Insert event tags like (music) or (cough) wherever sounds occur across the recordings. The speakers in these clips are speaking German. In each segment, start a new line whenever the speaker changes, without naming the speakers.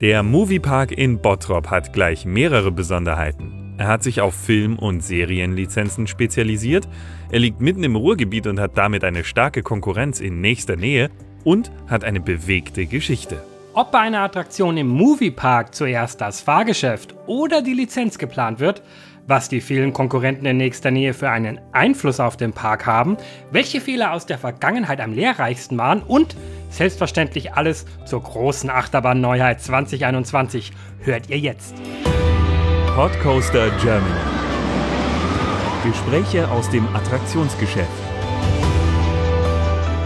Der Moviepark in Bottrop hat gleich mehrere Besonderheiten. Er hat sich auf Film- und Serienlizenzen spezialisiert, er liegt mitten im Ruhrgebiet und hat damit eine starke Konkurrenz in nächster Nähe und hat eine bewegte Geschichte.
Ob bei einer Attraktion im Moviepark zuerst das Fahrgeschäft oder die Lizenz geplant wird, was die vielen Konkurrenten in nächster Nähe für einen Einfluss auf den Park haben, welche Fehler aus der Vergangenheit am lehrreichsten waren und selbstverständlich alles zur großen Achterbahn-Neuheit 2021 hört ihr jetzt.
Podcoaster Germany. Gespräche aus dem Attraktionsgeschäft.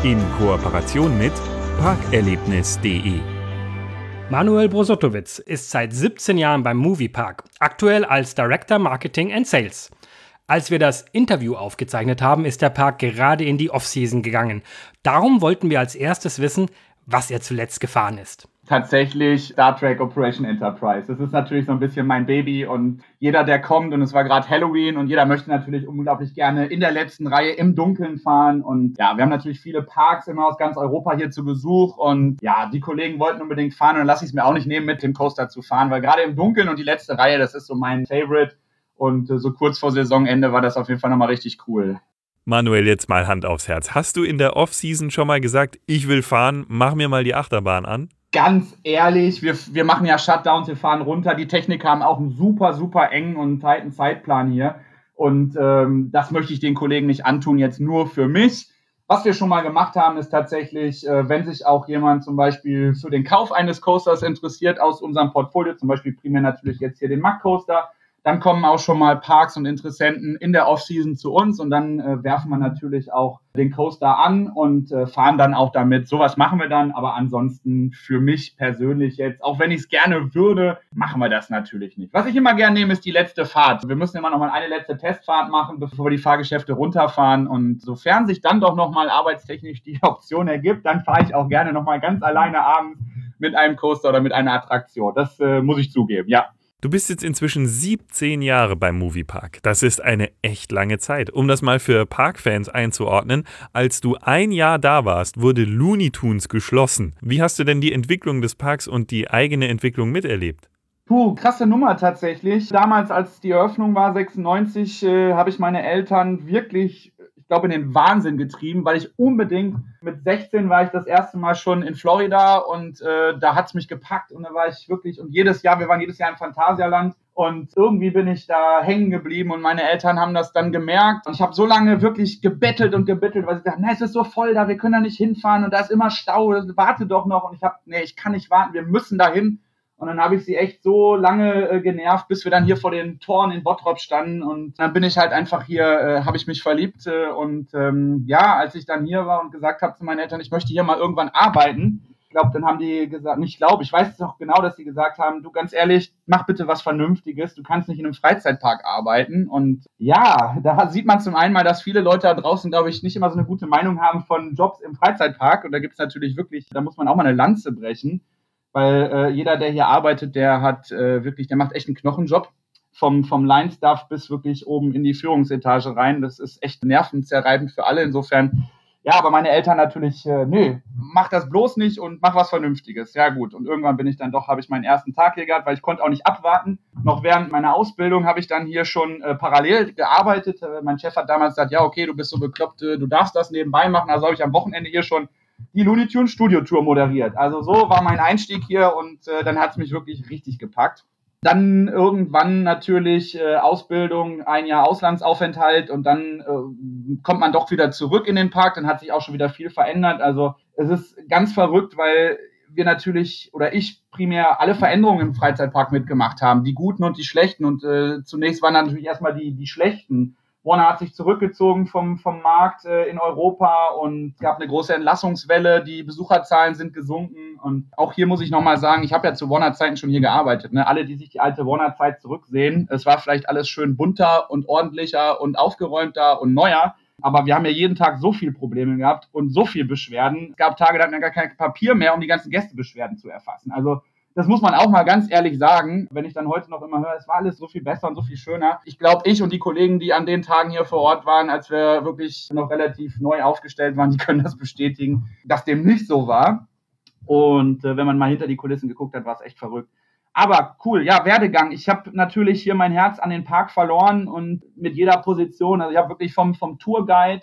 In Kooperation mit parkerlebnis.de
Manuel Brosotowitz ist seit 17 Jahren beim Moviepark, aktuell als Director Marketing and Sales. Als wir das Interview aufgezeichnet haben, ist der Park gerade in die Off-Season gegangen. Darum wollten wir als erstes wissen, was er zuletzt gefahren ist
tatsächlich Star Trek Operation Enterprise. Das ist natürlich so ein bisschen mein Baby und jeder, der kommt, und es war gerade Halloween und jeder möchte natürlich unglaublich gerne in der letzten Reihe im Dunkeln fahren. Und ja, wir haben natürlich viele Parks immer aus ganz Europa hier zu Besuch und ja, die Kollegen wollten unbedingt fahren und dann lasse ich es mir auch nicht nehmen, mit dem Coaster zu fahren, weil gerade im Dunkeln und die letzte Reihe, das ist so mein Favorite. Und äh, so kurz vor Saisonende war das auf jeden Fall nochmal richtig cool.
Manuel, jetzt mal Hand aufs Herz. Hast du in der Off-Season schon mal gesagt, ich will fahren, mach mir mal die Achterbahn an?
Ganz ehrlich, wir, wir machen ja Shutdowns, wir fahren runter. Die Techniker haben auch einen super, super engen und tighten Zeitplan hier. Und ähm, das möchte ich den Kollegen nicht antun, jetzt nur für mich. Was wir schon mal gemacht haben, ist tatsächlich, äh, wenn sich auch jemand zum Beispiel für den Kauf eines Coasters interessiert aus unserem Portfolio, zum Beispiel primär natürlich jetzt hier den Mack Coaster, dann kommen auch schon mal Parks und Interessenten in der Offseason zu uns und dann äh, werfen wir natürlich auch den Coaster an und äh, fahren dann auch damit. Sowas machen wir dann, aber ansonsten für mich persönlich jetzt, auch wenn ich es gerne würde, machen wir das natürlich nicht. Was ich immer gerne nehme, ist die letzte Fahrt. Wir müssen immer noch mal eine letzte Testfahrt machen, bevor wir die Fahrgeschäfte runterfahren und sofern sich dann doch noch mal arbeitstechnisch die (laughs) Option ergibt, dann fahre ich auch gerne noch mal ganz alleine abends mit einem Coaster oder mit einer Attraktion. Das äh, muss ich zugeben, ja.
Du bist jetzt inzwischen 17 Jahre beim Moviepark. Das ist eine echt lange Zeit. Um das mal für Parkfans einzuordnen, als du ein Jahr da warst, wurde Looney Tunes geschlossen. Wie hast du denn die Entwicklung des Parks und die eigene Entwicklung miterlebt?
Puh, krasse Nummer tatsächlich. Damals, als die Eröffnung war, 96, äh, habe ich meine Eltern wirklich glaube, in den Wahnsinn getrieben, weil ich unbedingt mit 16 war ich das erste Mal schon in Florida und äh, da hat es mich gepackt und da war ich wirklich und jedes Jahr, wir waren jedes Jahr im Phantasialand und irgendwie bin ich da hängen geblieben und meine Eltern haben das dann gemerkt. Und ich habe so lange wirklich gebettelt und gebettelt, weil sie dachten, es ist so voll da, wir können da nicht hinfahren und da ist immer Stau, warte doch noch. Und ich habe, nee, ich kann nicht warten, wir müssen da hin. Und dann habe ich sie echt so lange äh, genervt, bis wir dann hier vor den Toren in Bottrop standen. Und dann bin ich halt einfach hier, äh, habe ich mich verliebt. Äh, und ähm, ja, als ich dann hier war und gesagt habe zu meinen Eltern, ich möchte hier mal irgendwann arbeiten, glaube, dann haben die gesagt, nicht glaube, ich weiß es auch genau, dass sie gesagt haben, du ganz ehrlich, mach bitte was Vernünftiges, du kannst nicht in einem Freizeitpark arbeiten. Und ja, da sieht man zum einen mal, dass viele Leute da draußen, glaube ich, nicht immer so eine gute Meinung haben von Jobs im Freizeitpark. Und da gibt es natürlich wirklich, da muss man auch mal eine Lanze brechen weil äh, jeder, der hier arbeitet, der hat äh, wirklich, der macht echt einen Knochenjob. Vom, vom Line-Staff bis wirklich oben in die Führungsetage rein. Das ist echt nervenzerreibend für alle. Insofern, ja, aber meine Eltern natürlich, äh, nö, mach das bloß nicht und mach was Vernünftiges. Ja, gut. Und irgendwann bin ich dann doch, habe ich meinen ersten Tag hier gehabt, weil ich konnte auch nicht abwarten. Noch während meiner Ausbildung habe ich dann hier schon äh, parallel gearbeitet. Äh, mein Chef hat damals gesagt, ja, okay, du bist so bekloppt, äh, du darfst das nebenbei machen. Also habe ich am Wochenende hier schon die Looney Tunes Studio Tour moderiert. Also so war mein Einstieg hier und äh, dann hat es mich wirklich richtig gepackt. Dann irgendwann natürlich äh, Ausbildung, ein Jahr Auslandsaufenthalt und dann äh, kommt man doch wieder zurück in den Park. Dann hat sich auch schon wieder viel verändert. Also es ist ganz verrückt, weil wir natürlich oder ich primär alle Veränderungen im Freizeitpark mitgemacht haben, die guten und die schlechten. Und äh, zunächst waren natürlich erstmal die, die schlechten Warner hat sich zurückgezogen vom, vom Markt äh, in Europa und gab eine große Entlassungswelle. Die Besucherzahlen sind gesunken. Und auch hier muss ich nochmal sagen, ich habe ja zu Warner-Zeiten schon hier gearbeitet. Ne? Alle, die sich die alte Warner-Zeit zurücksehen, es war vielleicht alles schön bunter und ordentlicher und aufgeräumter und neuer. Aber wir haben ja jeden Tag so viele Probleme gehabt und so viel Beschwerden. Es gab Tage, da hatten wir gar kein Papier mehr, um die ganzen Gästebeschwerden zu erfassen. Also das muss man auch mal ganz ehrlich sagen, wenn ich dann heute noch immer höre, es war alles so viel besser und so viel schöner. Ich glaube, ich und die Kollegen, die an den Tagen hier vor Ort waren, als wir wirklich noch relativ neu aufgestellt waren, die können das bestätigen, dass dem nicht so war. Und äh, wenn man mal hinter die Kulissen geguckt hat, war es echt verrückt. Aber cool, ja, Werdegang. Ich habe natürlich hier mein Herz an den Park verloren und mit jeder Position, also ich habe wirklich vom, vom Tourguide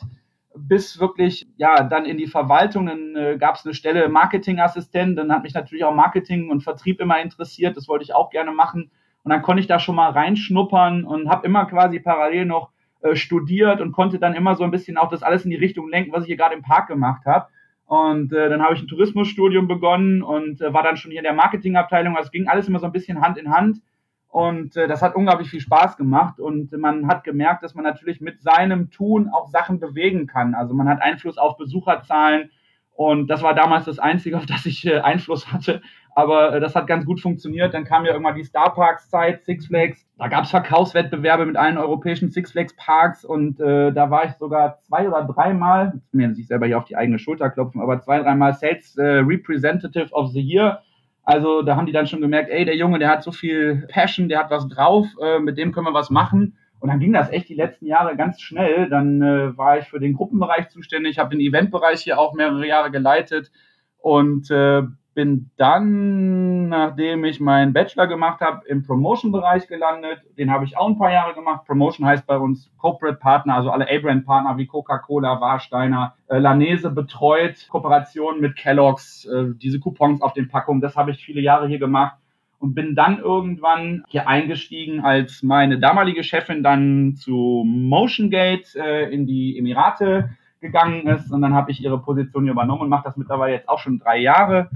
bis wirklich, ja, dann in die Verwaltung, dann äh, gab es eine Stelle Marketingassistent, dann hat mich natürlich auch Marketing und Vertrieb immer interessiert, das wollte ich auch gerne machen und dann konnte ich da schon mal reinschnuppern und habe immer quasi parallel noch äh, studiert und konnte dann immer so ein bisschen auch das alles in die Richtung lenken, was ich hier gerade im Park gemacht habe. Und äh, dann habe ich ein Tourismusstudium begonnen und äh, war dann schon hier in der Marketingabteilung. Also es ging alles immer so ein bisschen Hand in Hand. Und äh, das hat unglaublich viel Spaß gemacht. Und man hat gemerkt, dass man natürlich mit seinem Tun auch Sachen bewegen kann. Also man hat Einfluss auf Besucherzahlen. Und das war damals das Einzige, auf das ich äh, Einfluss hatte. Aber äh, das hat ganz gut funktioniert. Dann kam ja irgendwann die Star Parks Zeit, Six Flags. Da gab es Verkaufswettbewerbe mit allen europäischen Six Flags Parks und äh, da war ich sogar zwei oder dreimal, ich mir sich selber hier auf die eigene Schulter klopfen, aber zwei, dreimal Sales äh, Representative of the Year. Also da haben die dann schon gemerkt, ey, der Junge, der hat so viel Passion, der hat was drauf, äh, mit dem können wir was machen. Und dann ging das echt die letzten Jahre ganz schnell. Dann äh, war ich für den Gruppenbereich zuständig, habe den Eventbereich hier auch mehrere Jahre geleitet und äh, bin dann, nachdem ich meinen Bachelor gemacht habe, im Promotion-Bereich gelandet. Den habe ich auch ein paar Jahre gemacht. Promotion heißt bei uns Corporate Partner, also alle A-Brand-Partner wie Coca-Cola, Warsteiner, äh, Lanese betreut, Kooperationen mit Kellogg's, äh, diese Coupons auf den Packungen. Das habe ich viele Jahre hier gemacht und bin dann irgendwann hier eingestiegen, als meine damalige Chefin dann zu MotionGate äh, in die Emirate gegangen ist und dann habe ich ihre Position hier übernommen und mache das mittlerweile jetzt auch schon drei Jahre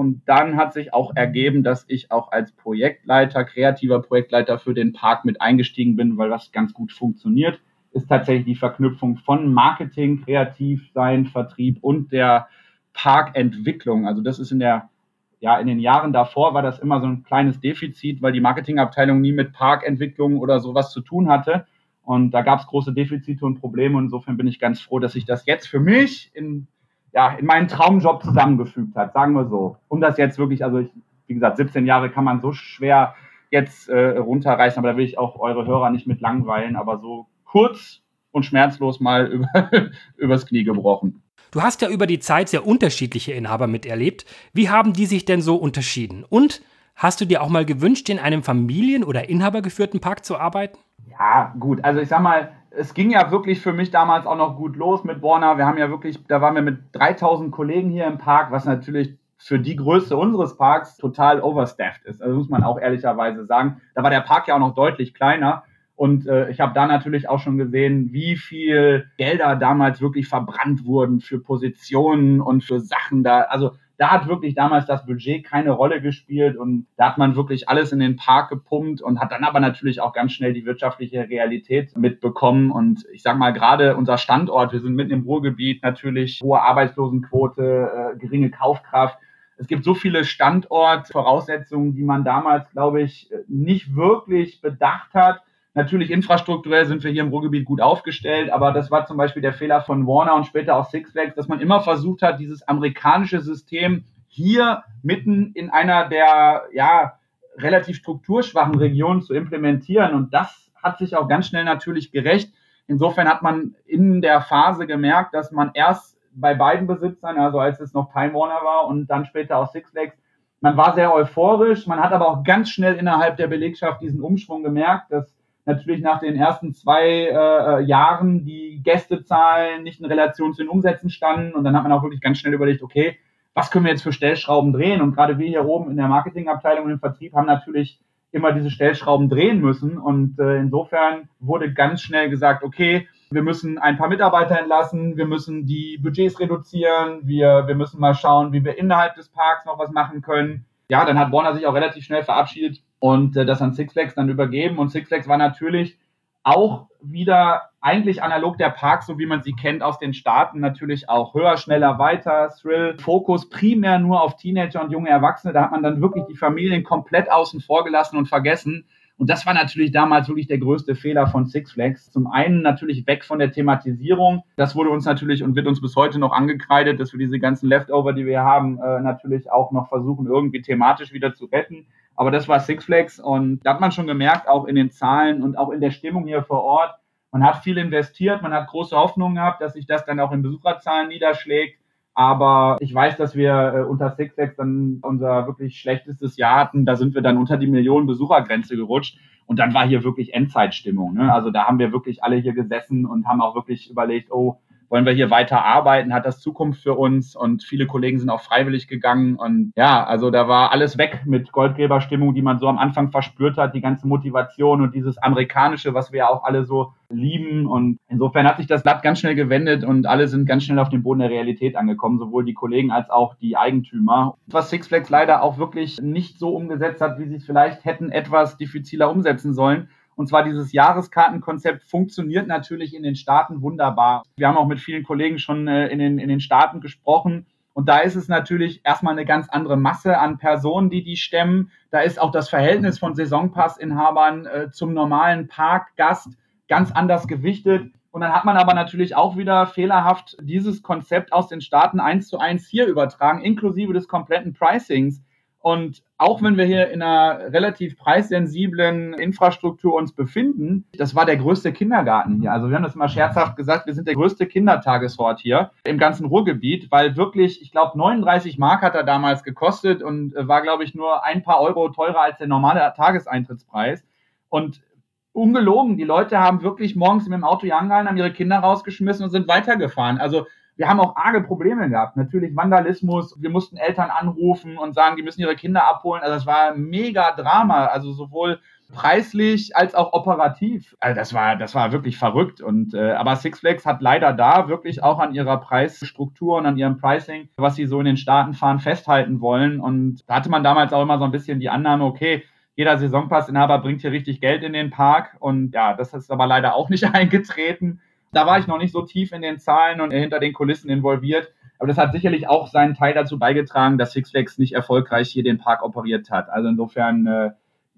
und dann hat sich auch ergeben, dass ich auch als Projektleiter, kreativer Projektleiter für den Park mit eingestiegen bin, weil das ganz gut funktioniert. Ist tatsächlich die Verknüpfung von Marketing, Kreativsein, Vertrieb und der Parkentwicklung. Also das ist in der ja, in den Jahren davor war das immer so ein kleines Defizit, weil die Marketingabteilung nie mit Parkentwicklung oder sowas zu tun hatte. Und da gab es große Defizite und Probleme. Insofern bin ich ganz froh, dass sich das jetzt für mich in ja, in meinen Traumjob zusammengefügt hat, sagen wir so. Um das jetzt wirklich, also ich, wie gesagt, 17 Jahre kann man so schwer jetzt äh, runterreißen, aber da will ich auch eure Hörer nicht mit langweilen, aber so kurz und schmerzlos mal (laughs) über, übers Knie gebrochen.
Du hast ja über die Zeit sehr unterschiedliche Inhaber miterlebt. Wie haben die sich denn so unterschieden? Und hast du dir auch mal gewünscht, in einem familien- oder inhabergeführten Park zu arbeiten?
Ja, gut. Also ich sag mal, es ging ja wirklich für mich damals auch noch gut los mit Warner. Wir haben ja wirklich, da waren wir mit 3000 Kollegen hier im Park, was natürlich für die Größe unseres Parks total overstaffed ist. Also muss man auch ehrlicherweise sagen. Da war der Park ja auch noch deutlich kleiner. Und äh, ich habe da natürlich auch schon gesehen, wie viel Gelder damals wirklich verbrannt wurden für Positionen und für Sachen da. Also da hat wirklich damals das Budget keine Rolle gespielt und da hat man wirklich alles in den Park gepumpt und hat dann aber natürlich auch ganz schnell die wirtschaftliche Realität mitbekommen. Und ich sage mal, gerade unser Standort, wir sind mitten im Ruhrgebiet, natürlich hohe Arbeitslosenquote, äh, geringe Kaufkraft. Es gibt so viele Standortvoraussetzungen, die man damals, glaube ich, nicht wirklich bedacht hat. Natürlich infrastrukturell sind wir hier im Ruhrgebiet gut aufgestellt, aber das war zum Beispiel der Fehler von Warner und später auch Six Flags, dass man immer versucht hat, dieses amerikanische System hier mitten in einer der ja relativ strukturschwachen Regionen zu implementieren. Und das hat sich auch ganz schnell natürlich gerecht. Insofern hat man in der Phase gemerkt, dass man erst bei beiden Besitzern, also als es noch Time Warner war und dann später auch Six Flags, man war sehr euphorisch. Man hat aber auch ganz schnell innerhalb der Belegschaft diesen Umschwung gemerkt, dass natürlich nach den ersten zwei äh, Jahren die Gästezahlen nicht in Relation zu den Umsätzen standen. Und dann hat man auch wirklich ganz schnell überlegt, okay, was können wir jetzt für Stellschrauben drehen? Und gerade wir hier oben in der Marketingabteilung und im Vertrieb haben natürlich immer diese Stellschrauben drehen müssen. Und äh, insofern wurde ganz schnell gesagt, okay, wir müssen ein paar Mitarbeiter entlassen, wir müssen die Budgets reduzieren, wir, wir müssen mal schauen, wie wir innerhalb des Parks noch was machen können. Ja, dann hat Warner sich auch relativ schnell verabschiedet und äh, das an Six Flags dann übergeben. Und Six Flags war natürlich auch wieder eigentlich analog der Park, so wie man sie kennt aus den Staaten, natürlich auch höher, schneller, weiter, Thrill, Fokus primär nur auf Teenager und junge Erwachsene. Da hat man dann wirklich die Familien komplett außen vor gelassen und vergessen. Und das war natürlich damals wirklich der größte Fehler von Six Flags. Zum einen natürlich weg von der Thematisierung. Das wurde uns natürlich und wird uns bis heute noch angekreidet, dass wir diese ganzen Leftover, die wir haben, äh, natürlich auch noch versuchen, irgendwie thematisch wieder zu retten. Aber das war Six Flags und da hat man schon gemerkt, auch in den Zahlen und auch in der Stimmung hier vor Ort, man hat viel investiert, man hat große Hoffnungen gehabt, dass sich das dann auch in Besucherzahlen niederschlägt. Aber ich weiß, dass wir äh, unter Six Flags dann unser wirklich schlechtestes Jahr hatten. Da sind wir dann unter die Millionen Besuchergrenze gerutscht. Und dann war hier wirklich Endzeitstimmung. Ne? Also da haben wir wirklich alle hier gesessen und haben auch wirklich überlegt, oh, wollen wir hier weiter arbeiten, hat das Zukunft für uns? Und viele Kollegen sind auch freiwillig gegangen. Und ja, also da war alles weg mit Goldgräberstimmung, die man so am Anfang verspürt hat, die ganze Motivation und dieses amerikanische, was wir ja auch alle so lieben. Und insofern hat sich das Blatt ganz schnell gewendet und alle sind ganz schnell auf den Boden der Realität angekommen, sowohl die Kollegen als auch die Eigentümer. Was Six Flags leider auch wirklich nicht so umgesetzt hat, wie sie es vielleicht hätten etwas diffiziler umsetzen sollen, und zwar dieses Jahreskartenkonzept funktioniert natürlich in den Staaten wunderbar. Wir haben auch mit vielen Kollegen schon äh, in, den, in den Staaten gesprochen. Und da ist es natürlich erstmal eine ganz andere Masse an Personen, die die stemmen. Da ist auch das Verhältnis von Saisonpassinhabern äh, zum normalen Parkgast ganz anders gewichtet. Und dann hat man aber natürlich auch wieder fehlerhaft dieses Konzept aus den Staaten eins zu eins hier übertragen, inklusive des kompletten Pricings. Und auch wenn wir hier in einer relativ preissensiblen Infrastruktur uns befinden, das war der größte Kindergarten hier. Also wir haben das mal scherzhaft gesagt, wir sind der größte Kindertagesort hier im ganzen Ruhrgebiet, weil wirklich, ich glaube, 39 Mark hat er damals gekostet und war, glaube ich, nur ein paar Euro teurer als der normale Tageseintrittspreis. Und ungelogen, die Leute haben wirklich morgens mit dem Auto hier angehalten, haben ihre Kinder rausgeschmissen und sind weitergefahren. Also wir haben auch arge Probleme gehabt. Natürlich Vandalismus. Wir mussten Eltern anrufen und sagen, die müssen ihre Kinder abholen. Also das war mega Drama. Also sowohl preislich als auch operativ. Also das war, das war wirklich verrückt. Und äh, aber Six Flags hat leider da wirklich auch an ihrer Preisstruktur und an ihrem Pricing, was sie so in den Staaten fahren, festhalten wollen. Und da hatte man damals auch immer so ein bisschen die Annahme, okay, jeder Saisonpassinhaber bringt hier richtig Geld in den Park. Und ja, das ist aber leider auch nicht (laughs) eingetreten. Da war ich noch nicht so tief in den Zahlen und hinter den Kulissen involviert. Aber das hat sicherlich auch seinen Teil dazu beigetragen, dass Six Flags nicht erfolgreich hier den Park operiert hat. Also insofern äh,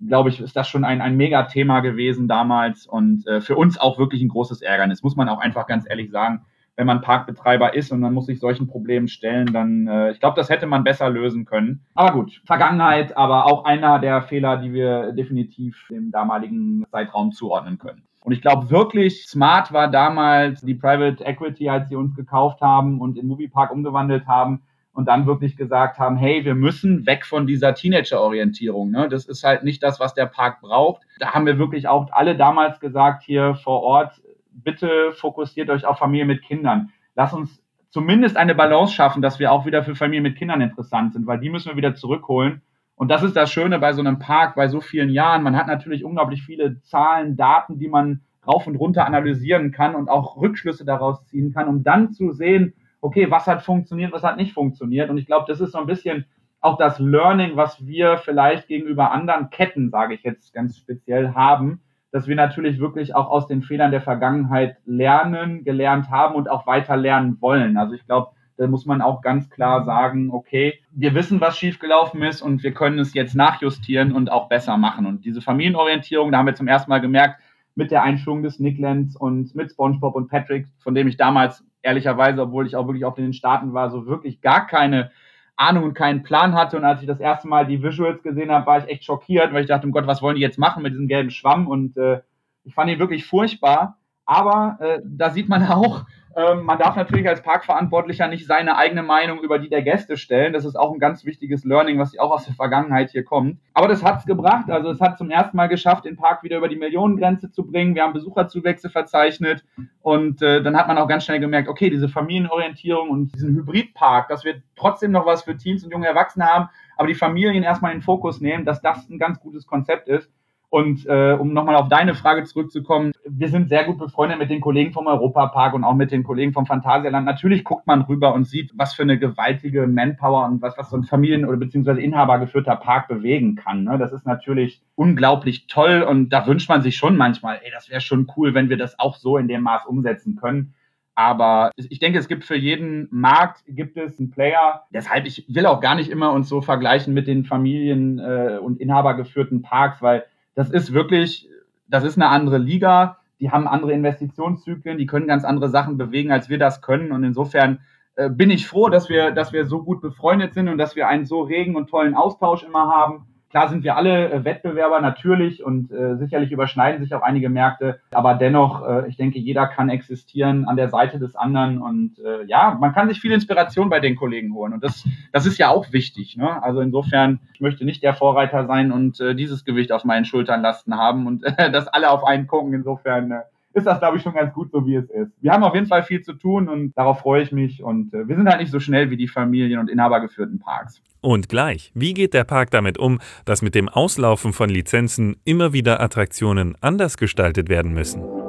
glaube ich, ist das schon ein, ein Mega-Thema gewesen damals und äh, für uns auch wirklich ein großes Ärgernis, muss man auch einfach ganz ehrlich sagen. Wenn man Parkbetreiber ist und man muss sich solchen Problemen stellen, dann, äh, ich glaube, das hätte man besser lösen können. Aber gut, Vergangenheit, aber auch einer der Fehler, die wir definitiv dem damaligen Zeitraum zuordnen können. Und ich glaube wirklich, smart war damals die Private Equity, als sie uns gekauft haben und in Moviepark umgewandelt haben und dann wirklich gesagt haben, hey, wir müssen weg von dieser Teenager-Orientierung. Ne? Das ist halt nicht das, was der Park braucht. Da haben wir wirklich auch alle damals gesagt hier vor Ort, bitte fokussiert euch auf Familie mit Kindern. Lass uns zumindest eine Balance schaffen, dass wir auch wieder für Familien mit Kindern interessant sind, weil die müssen wir wieder zurückholen. Und das ist das Schöne bei so einem Park, bei so vielen Jahren. Man hat natürlich unglaublich viele Zahlen, Daten, die man rauf und runter analysieren kann und auch Rückschlüsse daraus ziehen kann, um dann zu sehen, okay, was hat funktioniert, was hat nicht funktioniert. Und ich glaube, das ist so ein bisschen auch das Learning, was wir vielleicht gegenüber anderen Ketten, sage ich jetzt ganz speziell, haben, dass wir natürlich wirklich auch aus den Fehlern der Vergangenheit lernen, gelernt haben und auch weiter lernen wollen. Also ich glaube, da muss man auch ganz klar sagen, okay, wir wissen, was schiefgelaufen ist und wir können es jetzt nachjustieren und auch besser machen. Und diese Familienorientierung, da haben wir zum ersten Mal gemerkt, mit der Einführung des Nicklands und mit SpongeBob und Patrick, von dem ich damals ehrlicherweise, obwohl ich auch wirklich auf den Staaten war, so wirklich gar keine Ahnung und keinen Plan hatte. Und als ich das erste Mal die Visuals gesehen habe, war ich echt schockiert, weil ich dachte, um Gott, was wollen die jetzt machen mit diesem gelben Schwamm? Und äh, ich fand ihn wirklich furchtbar. Aber äh, da sieht man (laughs) auch, ähm, man darf natürlich als Parkverantwortlicher nicht seine eigene Meinung über die der Gäste stellen. Das ist auch ein ganz wichtiges Learning, was auch aus der Vergangenheit hier kommt. Aber das hat's gebracht. Also es hat zum ersten Mal geschafft, den Park wieder über die Millionengrenze zu bringen. Wir haben Besucherzuwächse verzeichnet und äh, dann hat man auch ganz schnell gemerkt, okay, diese Familienorientierung und diesen Hybridpark, dass wir trotzdem noch was für Teens und junge Erwachsene haben, aber die Familien erstmal in den Fokus nehmen, dass das ein ganz gutes Konzept ist. Und äh, um nochmal auf deine Frage zurückzukommen, wir sind sehr gut befreundet mit den Kollegen vom Europapark und auch mit den Kollegen vom Phantasialand. Natürlich guckt man rüber und sieht, was für eine gewaltige Manpower und was, was so ein Familien- oder beziehungsweise Inhaber geführter Park bewegen kann. Ne? Das ist natürlich unglaublich toll und da wünscht man sich schon manchmal, ey, das wäre schon cool, wenn wir das auch so in dem Maß umsetzen können. Aber ich denke, es gibt für jeden Markt gibt es einen Player. Deshalb, ich will auch gar nicht immer uns so vergleichen mit den Familien- äh, und Inhabergeführten Parks, weil das ist wirklich, das ist eine andere Liga. Die haben andere Investitionszyklen, die können ganz andere Sachen bewegen, als wir das können. Und insofern äh, bin ich froh, dass wir, dass wir so gut befreundet sind und dass wir einen so regen und tollen Austausch immer haben. Klar sind wir alle äh, Wettbewerber natürlich und äh, sicherlich überschneiden sich auch einige Märkte, aber dennoch, äh, ich denke, jeder kann existieren an der Seite des anderen und äh, ja, man kann sich viel Inspiration bei den Kollegen holen und das, das ist ja auch wichtig. Ne? Also insofern, ich möchte nicht der Vorreiter sein und äh, dieses Gewicht auf meinen Schultern lasten haben und äh, dass alle auf einen gucken. Insofern äh, ist das, glaube ich, schon ganz gut so, wie es ist. Wir haben auf jeden Fall viel zu tun und darauf freue ich mich. Und äh, wir sind halt nicht so schnell wie die Familien- und inhabergeführten Parks.
Und gleich, wie geht der Park damit um, dass mit dem Auslaufen von Lizenzen immer wieder Attraktionen anders gestaltet werden müssen?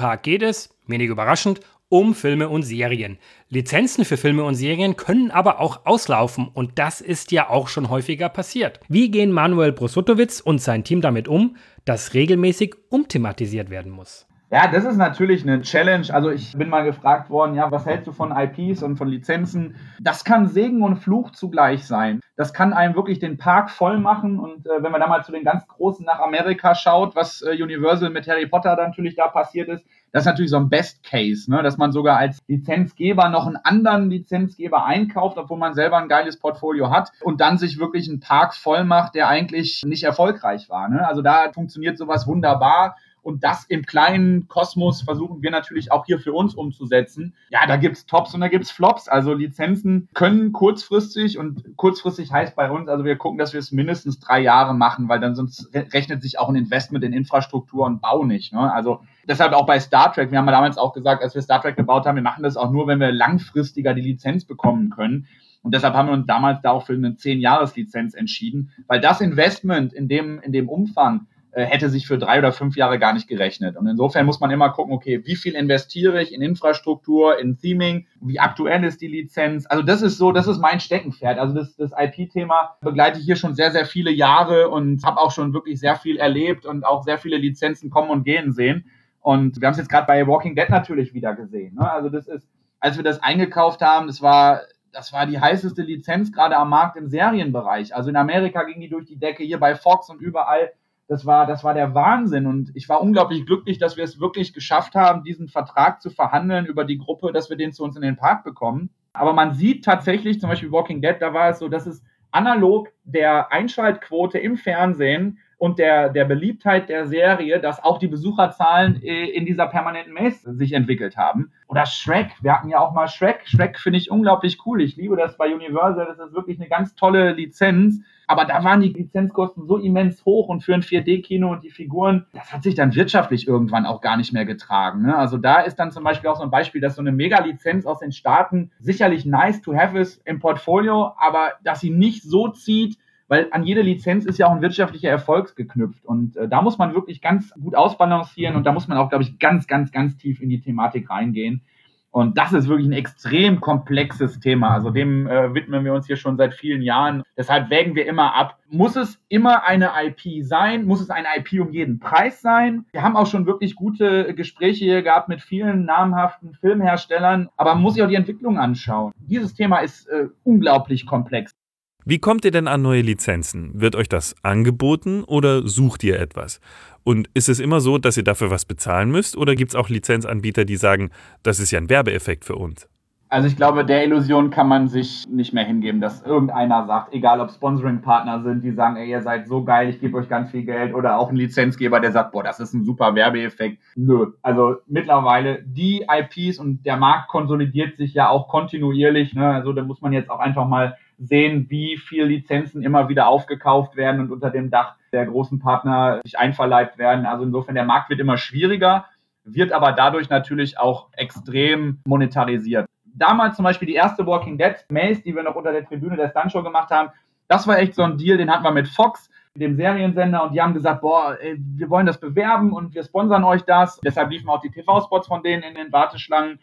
Moviepark geht es, wenig überraschend, um Filme und Serien. Lizenzen für Filme und Serien können aber auch auslaufen und das ist ja auch schon häufiger passiert. Wie gehen Manuel Brosotowitz und sein Team damit um, dass regelmäßig umthematisiert werden muss?
Ja, das ist natürlich eine Challenge. Also ich bin mal gefragt worden, ja, was hältst du von IPs und von Lizenzen? Das kann Segen und Fluch zugleich sein. Das kann einem wirklich den Park voll machen. Und äh, wenn man da mal zu den ganz Großen nach Amerika schaut, was äh, Universal mit Harry Potter natürlich da passiert ist, das ist natürlich so ein Best Case, ne? dass man sogar als Lizenzgeber noch einen anderen Lizenzgeber einkauft, obwohl man selber ein geiles Portfolio hat und dann sich wirklich einen Park voll macht, der eigentlich nicht erfolgreich war. Ne? Also da funktioniert sowas wunderbar. Und das im kleinen Kosmos versuchen wir natürlich auch hier für uns umzusetzen. Ja, da gibt's Tops und da gibt's Flops. Also Lizenzen können kurzfristig und kurzfristig heißt bei uns, also wir gucken, dass wir es mindestens drei Jahre machen, weil dann sonst rechnet sich auch ein Investment in Infrastruktur und Bau nicht. Ne? Also deshalb auch bei Star Trek. Wir haben ja damals auch gesagt, als wir Star Trek gebaut haben, wir machen das auch nur, wenn wir langfristiger die Lizenz bekommen können. Und deshalb haben wir uns damals da auch für eine 10-Jahres-Lizenz entschieden, weil das Investment in dem, in dem Umfang hätte sich für drei oder fünf Jahre gar nicht gerechnet. Und insofern muss man immer gucken, okay, wie viel investiere ich in Infrastruktur, in Theming, wie aktuell ist die Lizenz? Also das ist so, das ist mein Steckenpferd. Also das, das IP-Thema begleite ich hier schon sehr, sehr viele Jahre und habe auch schon wirklich sehr viel erlebt und auch sehr viele Lizenzen kommen und gehen sehen. Und wir haben es jetzt gerade bei Walking Dead natürlich wieder gesehen. Ne? Also das ist, als wir das eingekauft haben, das war das war die heißeste Lizenz gerade am Markt im Serienbereich. Also in Amerika ging die durch die Decke, hier bei Fox und überall das war, das war der Wahnsinn. Und ich war unglaublich glücklich, dass wir es wirklich geschafft haben, diesen Vertrag zu verhandeln über die Gruppe, dass wir den zu uns in den Park bekommen. Aber man sieht tatsächlich, zum Beispiel Walking Dead, da war es so, dass es analog der Einschaltquote im Fernsehen und der, der Beliebtheit der Serie, dass auch die Besucherzahlen äh, in dieser permanenten Maze sich entwickelt haben. Oder Shrek, wir hatten ja auch mal Shrek. Shrek finde ich unglaublich cool. Ich liebe das bei Universal. Das ist wirklich eine ganz tolle Lizenz. Aber da waren die Lizenzkosten so immens hoch und für ein 4D-Kino und die Figuren, das hat sich dann wirtschaftlich irgendwann auch gar nicht mehr getragen. Ne? Also da ist dann zum Beispiel auch so ein Beispiel, dass so eine Mega-Lizenz aus den Staaten sicherlich nice to have ist im Portfolio, aber dass sie nicht so zieht, weil an jede Lizenz ist ja auch ein wirtschaftlicher Erfolg geknüpft. Und äh, da muss man wirklich ganz gut ausbalancieren und da muss man auch, glaube ich, ganz, ganz, ganz tief in die Thematik reingehen. Und das ist wirklich ein extrem komplexes Thema. Also dem äh, widmen wir uns hier schon seit vielen Jahren. Deshalb wägen wir immer ab, muss es immer eine IP sein? Muss es eine IP um jeden Preis sein? Wir haben auch schon wirklich gute Gespräche hier gehabt mit vielen namhaften Filmherstellern, aber man muss sich auch die Entwicklung anschauen. Dieses Thema ist äh, unglaublich komplex.
Wie kommt ihr denn an neue Lizenzen? Wird euch das angeboten oder sucht ihr etwas? Und ist es immer so, dass ihr dafür was bezahlen müsst oder gibt es auch Lizenzanbieter, die sagen, das ist ja ein Werbeeffekt für uns?
Also ich glaube, der Illusion kann man sich nicht mehr hingeben, dass irgendeiner sagt, egal ob Sponsoring-Partner sind, die sagen, ey, ihr seid so geil, ich gebe euch ganz viel Geld, oder auch ein Lizenzgeber, der sagt, boah, das ist ein super Werbeeffekt. Nö. Also mittlerweile die IPs und der Markt konsolidiert sich ja auch kontinuierlich. Ne? Also da muss man jetzt auch einfach mal sehen, wie viel Lizenzen immer wieder aufgekauft werden und unter dem Dach der großen Partner sich einverleibt werden. Also insofern, der Markt wird immer schwieriger, wird aber dadurch natürlich auch extrem monetarisiert. Damals zum Beispiel die erste Walking Dead Maze, die wir noch unter der Tribüne der Stunt gemacht haben, das war echt so ein Deal, den hatten wir mit Fox, dem Seriensender, und die haben gesagt, boah, ey, wir wollen das bewerben und wir sponsern euch das. Deshalb liefen auch die TV-Spots von denen in den Warteschlangen.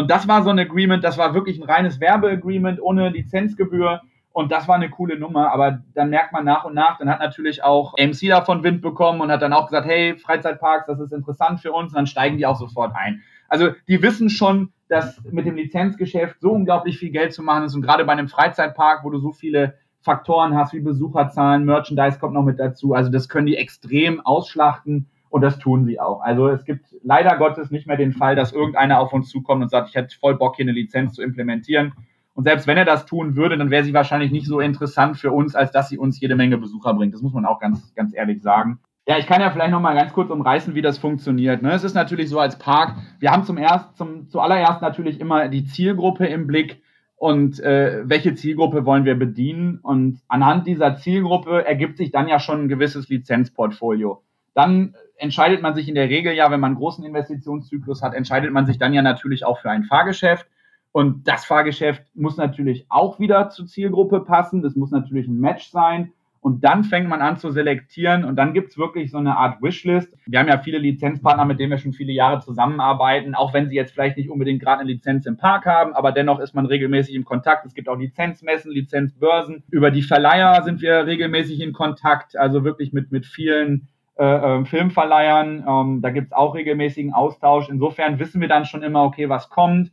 Und das war so ein Agreement, das war wirklich ein reines Werbeagreement ohne Lizenzgebühr. Und das war eine coole Nummer, aber dann merkt man nach und nach, dann hat natürlich auch AMC davon Wind bekommen und hat dann auch gesagt, hey, Freizeitparks, das ist interessant für uns, und dann steigen die auch sofort ein. Also die wissen schon, dass mit dem Lizenzgeschäft so unglaublich viel Geld zu machen ist und gerade bei einem Freizeitpark, wo du so viele Faktoren hast wie Besucherzahlen, Merchandise kommt noch mit dazu, also das können die extrem ausschlachten und das tun sie auch. Also es gibt leider Gottes nicht mehr den Fall, dass irgendeiner auf uns zukommt und sagt, ich hätte voll Bock, hier eine Lizenz zu implementieren. Und selbst wenn er das tun würde, dann wäre sie wahrscheinlich nicht so interessant für uns, als dass sie uns jede Menge Besucher bringt. Das muss man auch ganz, ganz ehrlich sagen. Ja, ich kann ja vielleicht noch mal ganz kurz umreißen, wie das funktioniert. Ne? Es ist natürlich so als Park, wir haben zum erst, zum, zuallererst natürlich immer die Zielgruppe im Blick und äh, welche Zielgruppe wollen wir bedienen. Und anhand dieser Zielgruppe ergibt sich dann ja schon ein gewisses Lizenzportfolio. Dann entscheidet man sich in der Regel ja, wenn man einen großen Investitionszyklus hat, entscheidet man sich dann ja natürlich auch für ein Fahrgeschäft. Und das Fahrgeschäft muss natürlich auch wieder zur Zielgruppe passen. Das muss natürlich ein Match sein. Und dann fängt man an zu selektieren und dann gibt's wirklich so eine Art Wishlist. Wir haben ja viele Lizenzpartner, mit denen wir schon viele Jahre zusammenarbeiten, auch wenn sie jetzt vielleicht nicht unbedingt gerade eine Lizenz im Park haben, aber dennoch ist man regelmäßig im Kontakt. Es gibt auch Lizenzmessen, Lizenzbörsen. Über die Verleiher sind wir regelmäßig in Kontakt, also wirklich mit, mit vielen äh, äh, Filmverleihern. Ähm, da gibt's auch regelmäßigen Austausch. Insofern wissen wir dann schon immer, okay, was kommt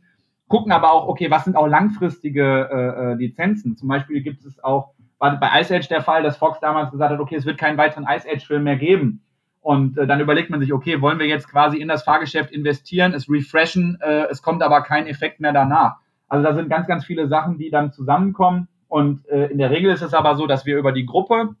gucken aber auch, okay, was sind auch langfristige äh, äh, Lizenzen? Zum Beispiel gibt es auch, war bei Ice Age der Fall, dass Fox damals gesagt hat, okay, es wird keinen weiteren Ice Age-Film mehr geben. Und äh, dann überlegt man sich, okay, wollen wir jetzt quasi in das Fahrgeschäft investieren, es refreshen, äh, es kommt aber kein Effekt mehr danach. Also da sind ganz, ganz viele Sachen, die dann zusammenkommen. Und äh, in der Regel ist es aber so, dass wir über die Gruppe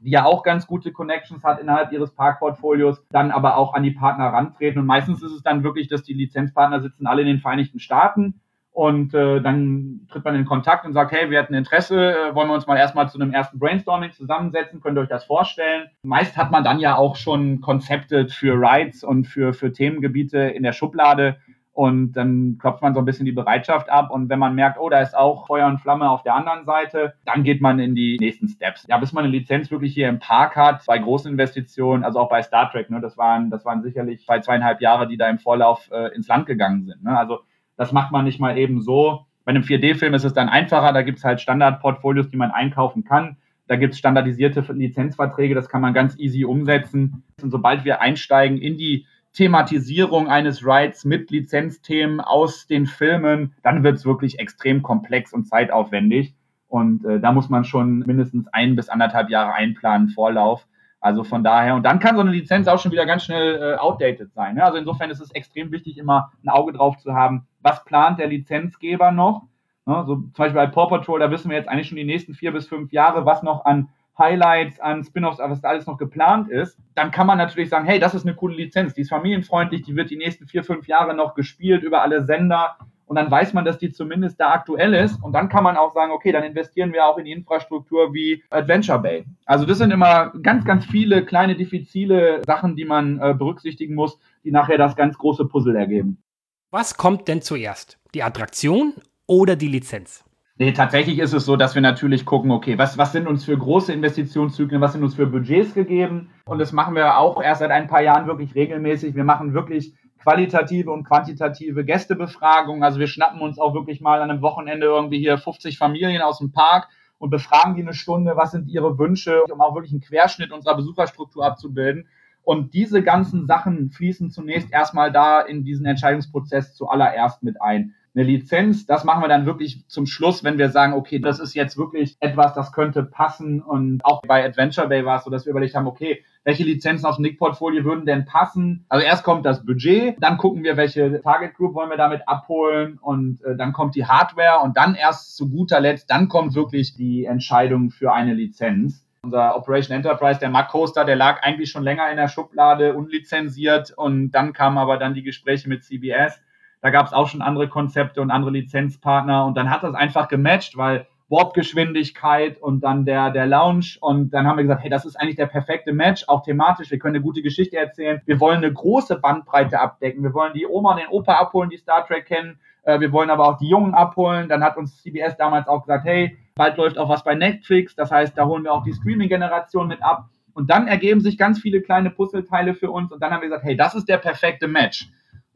die ja auch ganz gute Connections hat innerhalb ihres Parkportfolios, dann aber auch an die Partner rantreten. Und meistens ist es dann wirklich, dass die Lizenzpartner sitzen alle in den Vereinigten Staaten und äh, dann tritt man in Kontakt und sagt, hey, wir hatten Interesse, äh, wollen wir uns mal erstmal zu einem ersten Brainstorming zusammensetzen, könnt ihr euch das vorstellen? Meist hat man dann ja auch schon Konzepte für Rides und für, für Themengebiete in der Schublade, und dann klopft man so ein bisschen die Bereitschaft ab. Und wenn man merkt, oh, da ist auch Feuer und Flamme auf der anderen Seite, dann geht man in die nächsten Steps. Ja, bis man eine Lizenz wirklich hier im Park hat, bei großen Investitionen, also auch bei Star Trek, ne, das waren, das waren sicherlich zwei, zweieinhalb Jahre, die da im Vorlauf äh, ins Land gegangen sind. Ne? Also das macht man nicht mal eben so. Bei einem 4D-Film ist es dann einfacher, da gibt es halt Standardportfolios, die man einkaufen kann. Da gibt es standardisierte Lizenzverträge, das kann man ganz easy umsetzen. Und sobald wir einsteigen in die Thematisierung eines Rides mit Lizenzthemen aus den Filmen, dann wird es wirklich extrem komplex und zeitaufwendig. Und äh, da muss man schon mindestens ein bis anderthalb Jahre einplanen, Vorlauf. Also von daher, und dann kann so eine Lizenz auch schon wieder ganz schnell äh, outdated sein. Ne? Also insofern ist es extrem wichtig, immer ein Auge drauf zu haben, was plant der Lizenzgeber noch. Ne? So zum Beispiel bei Paw Patrol, da wissen wir jetzt eigentlich schon die nächsten vier bis fünf Jahre, was noch an Highlights, an Spin-offs, was da alles noch geplant ist, dann kann man natürlich sagen, hey, das ist eine coole Lizenz, die ist familienfreundlich, die wird die nächsten vier, fünf Jahre noch gespielt über alle Sender und dann weiß man, dass die zumindest da aktuell ist und dann kann man auch sagen, okay, dann investieren wir auch in die Infrastruktur wie Adventure Bay. Also das sind immer ganz, ganz viele kleine, diffizile Sachen, die man äh, berücksichtigen muss, die nachher das ganz große Puzzle ergeben.
Was kommt denn zuerst? Die Attraktion oder die Lizenz?
Nee, tatsächlich ist es so, dass wir natürlich gucken, okay, was, was sind uns für große Investitionszyklen, was sind uns für Budgets gegeben? Und das machen wir auch erst seit ein paar Jahren wirklich regelmäßig. Wir machen wirklich qualitative und quantitative Gästebefragungen. Also wir schnappen uns auch wirklich mal an einem Wochenende irgendwie hier 50 Familien aus dem Park und befragen die eine Stunde, was sind ihre Wünsche, um auch wirklich einen Querschnitt unserer Besucherstruktur abzubilden. Und diese ganzen Sachen fließen zunächst erstmal da in diesen Entscheidungsprozess zuallererst mit ein eine Lizenz, das machen wir dann wirklich zum Schluss, wenn wir sagen, okay, das ist jetzt wirklich etwas, das könnte passen. Und auch bei Adventure Bay war es so, dass wir überlegt haben, okay, welche Lizenzen aus dem Nick-Portfolio würden denn passen? Also erst kommt das Budget, dann gucken wir, welche Target Group wollen wir damit abholen und äh, dann kommt die Hardware und dann erst zu guter Letzt, dann kommt wirklich die Entscheidung für eine Lizenz. Unser Operation Enterprise, der Mac Coaster, der lag eigentlich schon länger in der Schublade, unlizenziert und dann kamen aber dann die Gespräche mit CBS da gab es auch schon andere Konzepte und andere Lizenzpartner und dann hat das einfach gematcht, weil Warpgeschwindigkeit und dann der, der Lounge und dann haben wir gesagt, hey, das ist eigentlich der perfekte Match, auch thematisch, wir können eine gute Geschichte erzählen, wir wollen eine große Bandbreite abdecken, wir wollen die Oma und den Opa abholen, die Star Trek kennen, äh, wir wollen aber auch die Jungen abholen, dann hat uns CBS damals auch gesagt, hey, bald läuft auch was bei Netflix, das heißt, da holen wir auch die Streaming-Generation mit ab. Und dann ergeben sich ganz viele kleine Puzzleteile für uns. Und dann haben wir gesagt, hey, das ist der perfekte Match.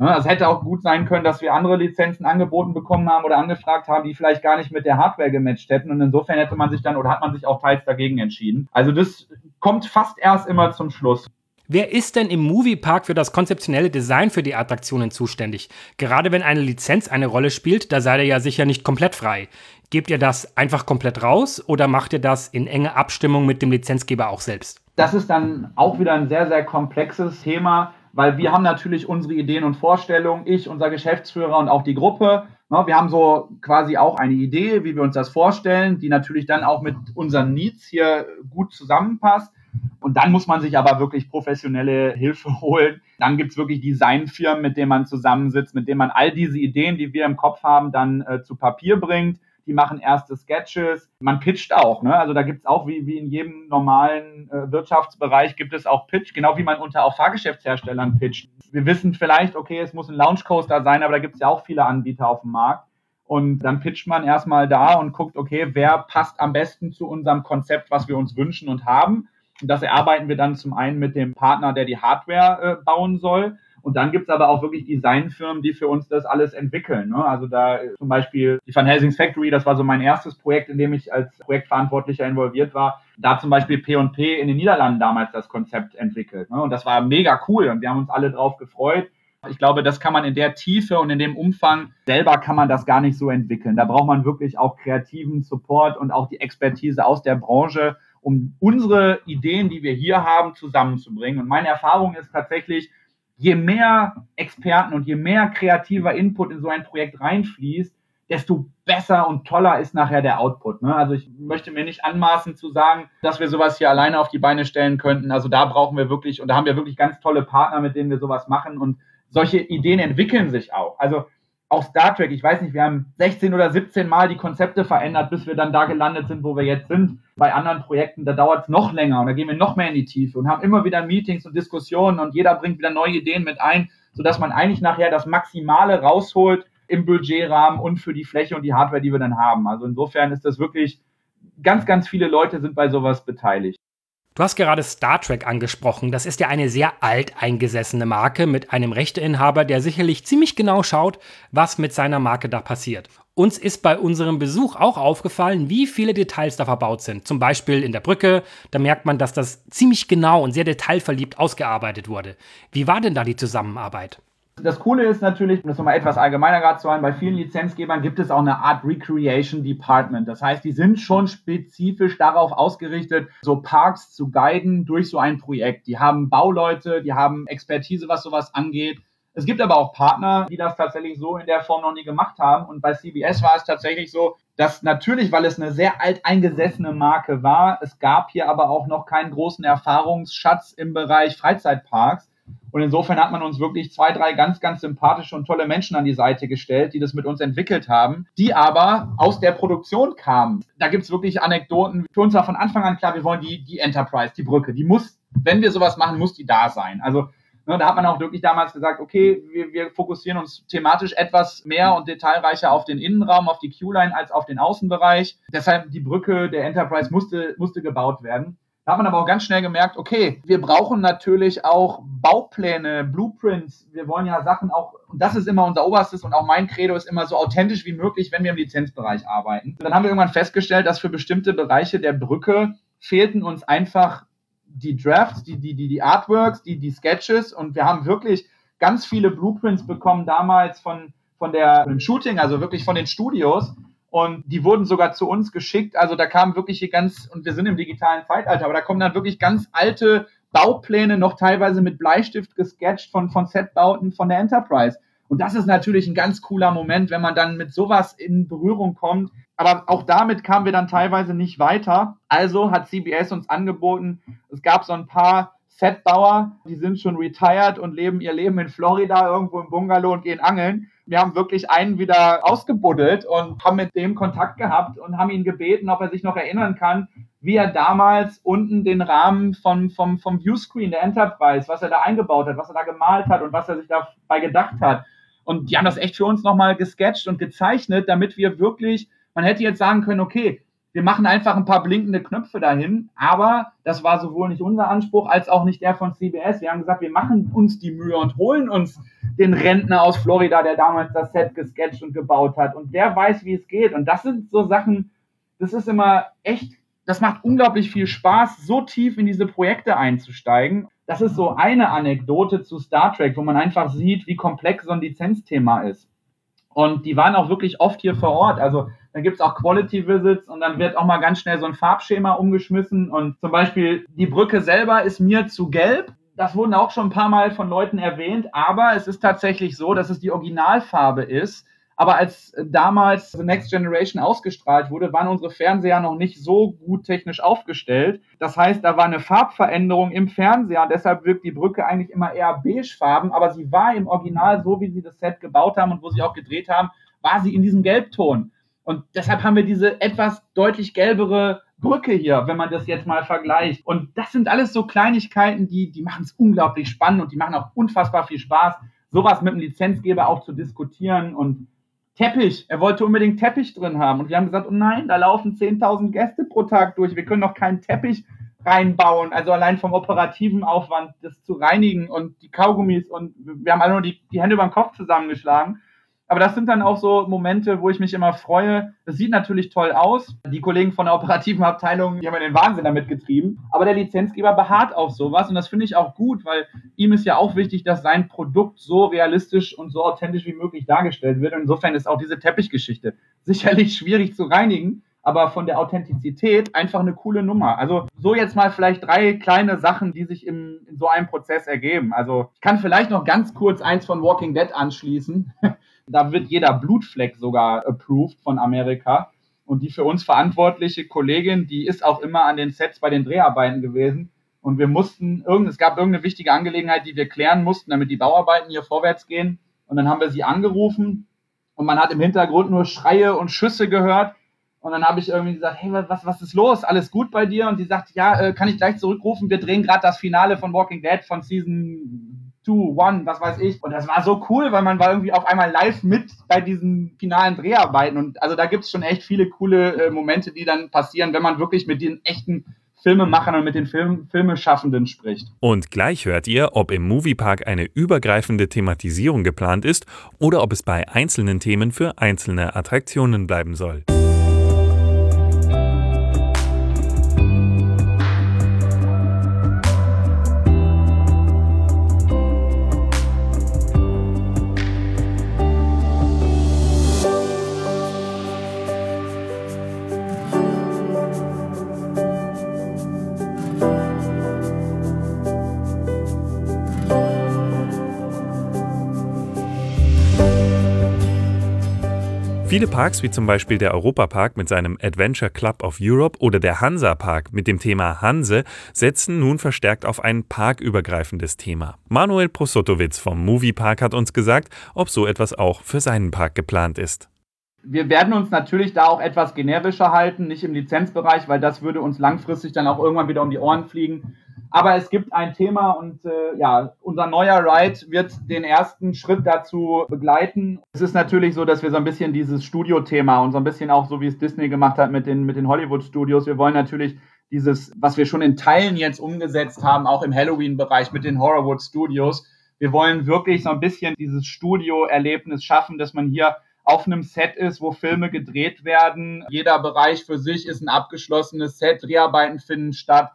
Ne, es hätte auch gut sein können, dass wir andere Lizenzen angeboten bekommen haben oder angefragt haben, die vielleicht gar nicht mit der Hardware gematcht hätten. Und insofern hätte man sich dann oder hat man sich auch teils dagegen entschieden. Also das kommt fast erst immer zum Schluss.
Wer ist denn im Moviepark für das konzeptionelle Design für die Attraktionen zuständig? Gerade wenn eine Lizenz eine Rolle spielt, da seid ihr ja sicher nicht komplett frei. Gebt ihr das einfach komplett raus oder macht ihr das in enge Abstimmung mit dem Lizenzgeber auch selbst?
Das ist dann auch wieder ein sehr, sehr komplexes Thema weil wir haben natürlich unsere Ideen und Vorstellungen, ich, unser Geschäftsführer und auch die Gruppe. Ne, wir haben so quasi auch eine Idee, wie wir uns das vorstellen, die natürlich dann auch mit unseren Needs hier gut zusammenpasst. Und dann muss man sich aber wirklich professionelle Hilfe (laughs) holen. Dann gibt's wirklich Designfirmen, mit denen man zusammensitzt, mit denen man all diese Ideen, die wir im Kopf haben, dann äh, zu Papier bringt die machen erste Sketches. Man pitcht auch, ne? Also da gibt's auch, wie, wie in jedem normalen äh, Wirtschaftsbereich, gibt es auch Pitch, genau wie man unter auch Fahrgeschäftsherstellern pitcht. Wir wissen vielleicht, okay, es muss ein Launch Coaster sein, aber da gibt's ja auch viele Anbieter auf dem Markt. Und dann pitcht man erstmal da und guckt, okay, wer passt am besten zu unserem Konzept, was wir uns wünschen und haben. Und das erarbeiten wir dann zum einen mit dem Partner, der die Hardware äh, bauen soll. Und dann gibt's aber auch wirklich Designfirmen, die für uns das alles entwickeln. Ne? Also da zum Beispiel die Van Helsings Factory, das war so mein erstes Projekt, in dem ich als Projektverantwortlicher involviert war. Da zum Beispiel P&P in den Niederlanden damals das Konzept entwickelt. Ne? Und das war mega cool und wir haben uns alle drauf gefreut. Ich glaube, das kann man in der Tiefe und in dem Umfang selber kann man das gar nicht so entwickeln. Da braucht man wirklich auch kreativen Support und auch die Expertise aus der Branche, um unsere Ideen, die wir hier haben, zusammenzubringen. Und meine Erfahrung ist tatsächlich, je mehr Experten und je mehr kreativer Input in so ein Projekt reinfließt, desto besser und toller ist nachher der Output. Ne? Also ich möchte mir nicht anmaßen zu sagen, dass wir sowas hier alleine auf die Beine stellen könnten. Also da brauchen wir wirklich, und da haben wir wirklich ganz tolle Partner, mit denen wir sowas machen. Und solche Ideen entwickeln sich auch. Also auch Star Trek, ich weiß nicht, wir haben 16 oder 17 Mal die Konzepte verändert, bis wir dann da gelandet sind, wo wir jetzt sind. Bei anderen Projekten, da dauert es noch länger und da gehen wir noch mehr in die Tiefe und haben immer wieder Meetings und Diskussionen und jeder bringt wieder neue Ideen mit ein, sodass man eigentlich nachher das Maximale rausholt im Budgetrahmen und für die Fläche und die Hardware, die wir dann haben. Also insofern ist das wirklich, ganz, ganz viele Leute sind bei sowas beteiligt.
Du hast gerade Star Trek angesprochen. Das ist ja eine sehr alteingesessene Marke mit einem Rechteinhaber, der sicherlich ziemlich genau schaut, was mit seiner Marke da passiert. Uns ist bei unserem Besuch auch aufgefallen, wie viele Details da verbaut sind. Zum Beispiel in der Brücke, da merkt man, dass das ziemlich genau und sehr detailverliebt ausgearbeitet wurde. Wie war denn da die Zusammenarbeit?
Das Coole ist natürlich, um das nochmal etwas allgemeiner gerade zu sagen, bei vielen Lizenzgebern gibt es auch eine Art Recreation Department. Das heißt, die sind schon spezifisch darauf ausgerichtet, so Parks zu guiden durch so ein Projekt. Die haben Bauleute, die haben Expertise, was sowas angeht. Es gibt aber auch Partner, die das tatsächlich so in der Form noch nie gemacht haben. Und bei CBS war es tatsächlich so, dass natürlich, weil es eine sehr alteingesessene Marke war, es gab hier aber auch noch keinen großen Erfahrungsschatz im Bereich Freizeitparks. Und insofern hat man uns wirklich zwei, drei ganz, ganz sympathische und tolle Menschen an die Seite gestellt, die das mit uns entwickelt haben, die aber aus der Produktion kamen. Da gibt's wirklich Anekdoten. Für uns war von Anfang an klar, wir wollen die, die Enterprise, die Brücke, die muss, wenn wir sowas machen, muss die da sein. Also ne, da hat man auch wirklich damals gesagt, okay, wir, wir fokussieren uns thematisch etwas mehr und detailreicher auf den Innenraum, auf die Q-Line als auf den Außenbereich. Deshalb die Brücke der Enterprise musste, musste gebaut werden. Da hat man aber auch ganz schnell gemerkt, okay, wir brauchen natürlich auch Baupläne, Blueprints. Wir wollen ja Sachen auch, und das ist immer unser oberstes und auch mein Credo ist immer so authentisch wie möglich, wenn wir im Lizenzbereich arbeiten. Und dann haben wir irgendwann festgestellt, dass für bestimmte Bereiche der Brücke fehlten uns einfach die Drafts, die, die, die, die Artworks, die, die Sketches und wir haben wirklich ganz viele Blueprints bekommen damals von, von der, von dem Shooting, also wirklich von den Studios und die wurden sogar zu uns geschickt. Also da kamen wirklich hier ganz, und wir sind im digitalen Zeitalter, aber da kommen dann wirklich ganz alte Baupläne, noch teilweise mit Bleistift gesketcht von, von Setbauten von der Enterprise. Und das ist natürlich ein ganz cooler Moment, wenn man dann mit sowas in Berührung kommt. Aber auch damit kamen wir dann teilweise nicht weiter. Also hat CBS uns angeboten, es gab so ein paar Setbauer, die sind schon retired und leben ihr Leben in Florida irgendwo im Bungalow und gehen angeln wir haben wirklich einen wieder ausgebuddelt und haben mit dem Kontakt gehabt und haben ihn gebeten, ob er sich noch erinnern kann, wie er damals unten den Rahmen vom, vom, vom Viewscreen der Enterprise, was er da eingebaut hat, was er da gemalt hat und was er sich dabei gedacht hat. Und die haben das echt für uns nochmal gesketcht und gezeichnet, damit wir wirklich, man hätte jetzt sagen können, okay, wir machen einfach ein paar blinkende Knöpfe dahin, aber das war sowohl nicht unser Anspruch als auch nicht der von CBS. Wir haben gesagt, wir machen uns die Mühe und holen uns den Rentner aus Florida, der damals das Set gesketcht und gebaut hat. Und der weiß, wie es geht. Und das sind so Sachen, das ist immer echt, das macht unglaublich viel Spaß, so tief in diese Projekte einzusteigen. Das ist so eine Anekdote zu Star Trek, wo man einfach sieht, wie komplex so ein Lizenzthema ist. Und die waren auch wirklich oft hier vor Ort. Also da gibt's auch Quality Visits und dann wird auch mal ganz schnell so ein Farbschema umgeschmissen. Und zum Beispiel die Brücke selber ist mir zu gelb. Das wurden auch schon ein paar Mal von Leuten erwähnt, aber es ist tatsächlich so, dass es die Originalfarbe ist. Aber als damals The Next Generation ausgestrahlt wurde, waren unsere Fernseher noch nicht so gut technisch aufgestellt. Das heißt, da war eine Farbveränderung im Fernseher. Deshalb wirkt die Brücke eigentlich immer eher beigefarben. Aber sie war im Original, so wie sie das Set gebaut haben und wo sie auch gedreht haben, war sie in diesem Gelbton. Und deshalb haben wir diese etwas deutlich gelbere Brücke hier, wenn man das jetzt mal vergleicht. Und das sind alles so Kleinigkeiten, die, die machen es unglaublich spannend und die machen auch unfassbar viel Spaß, sowas mit dem Lizenzgeber auch zu diskutieren. Und Teppich, er wollte unbedingt Teppich drin haben. Und wir haben gesagt, oh nein, da laufen 10.000 Gäste pro Tag durch. Wir können doch keinen Teppich reinbauen. Also allein vom operativen Aufwand, das zu reinigen und die Kaugummis. Und wir haben alle nur die, die Hände über den Kopf zusammengeschlagen. Aber das sind dann auch so Momente, wo ich mich immer freue. Das sieht natürlich toll aus. Die Kollegen von der operativen Abteilung, die haben ja den Wahnsinn damit getrieben. Aber der Lizenzgeber beharrt auf sowas und das finde ich auch gut, weil ihm ist ja auch wichtig, dass sein Produkt so realistisch und so authentisch wie möglich dargestellt wird. Und insofern ist auch diese Teppichgeschichte sicherlich schwierig zu reinigen aber von der Authentizität einfach eine coole Nummer. Also so jetzt mal vielleicht drei kleine Sachen, die sich im, in so einem Prozess ergeben. Also ich kann vielleicht noch ganz kurz eins von Walking Dead anschließen. (laughs) Da wird jeder Blutfleck sogar approved von Amerika. Und die für uns verantwortliche Kollegin, die ist auch immer an den Sets bei den Dreharbeiten gewesen. Und wir mussten, es gab irgendeine wichtige Angelegenheit, die wir klären mussten, damit die Bauarbeiten hier vorwärts gehen. Und dann haben wir sie angerufen und man hat im Hintergrund nur Schreie und Schüsse gehört. Und dann habe ich irgendwie gesagt, hey, was, was ist los? Alles gut bei dir? Und sie sagt, ja, äh, kann ich gleich zurückrufen? Wir drehen gerade das Finale von Walking Dead von Season Two, One, was weiß ich. Und das war so cool, weil man war irgendwie auf einmal live mit bei diesen finalen Dreharbeiten. Und also da gibt's schon echt viele coole äh, Momente, die dann passieren, wenn man wirklich mit den echten Filmemachern und mit den Film Filmeschaffenden spricht.
Und gleich hört ihr, ob im Moviepark eine übergreifende Thematisierung geplant ist oder ob es bei einzelnen Themen für einzelne Attraktionen bleiben soll. Viele Parks, wie zum Beispiel der Europapark mit seinem Adventure Club of Europe oder der Hansa Park mit dem Thema Hanse, setzen nun verstärkt auf ein parkübergreifendes Thema. Manuel Prosotowitz vom Moviepark hat uns gesagt, ob so etwas auch für seinen Park geplant ist.
Wir werden uns natürlich da auch etwas generischer halten, nicht im Lizenzbereich, weil das würde uns langfristig dann auch irgendwann wieder um die Ohren fliegen. Aber es gibt ein Thema und äh, ja, unser neuer Ride wird den ersten Schritt dazu begleiten. Es ist natürlich so, dass wir so ein bisschen dieses Studio-Thema und so ein bisschen auch so, wie es Disney gemacht hat mit den, mit den Hollywood-Studios, wir wollen natürlich dieses, was wir schon in Teilen jetzt umgesetzt haben, auch im Halloween-Bereich mit den Horrorwood Studios. Wir wollen wirklich so ein bisschen dieses Studio-Erlebnis schaffen, dass man hier auf einem Set ist, wo Filme gedreht werden. Jeder Bereich für sich ist ein abgeschlossenes Set, Dreharbeiten finden statt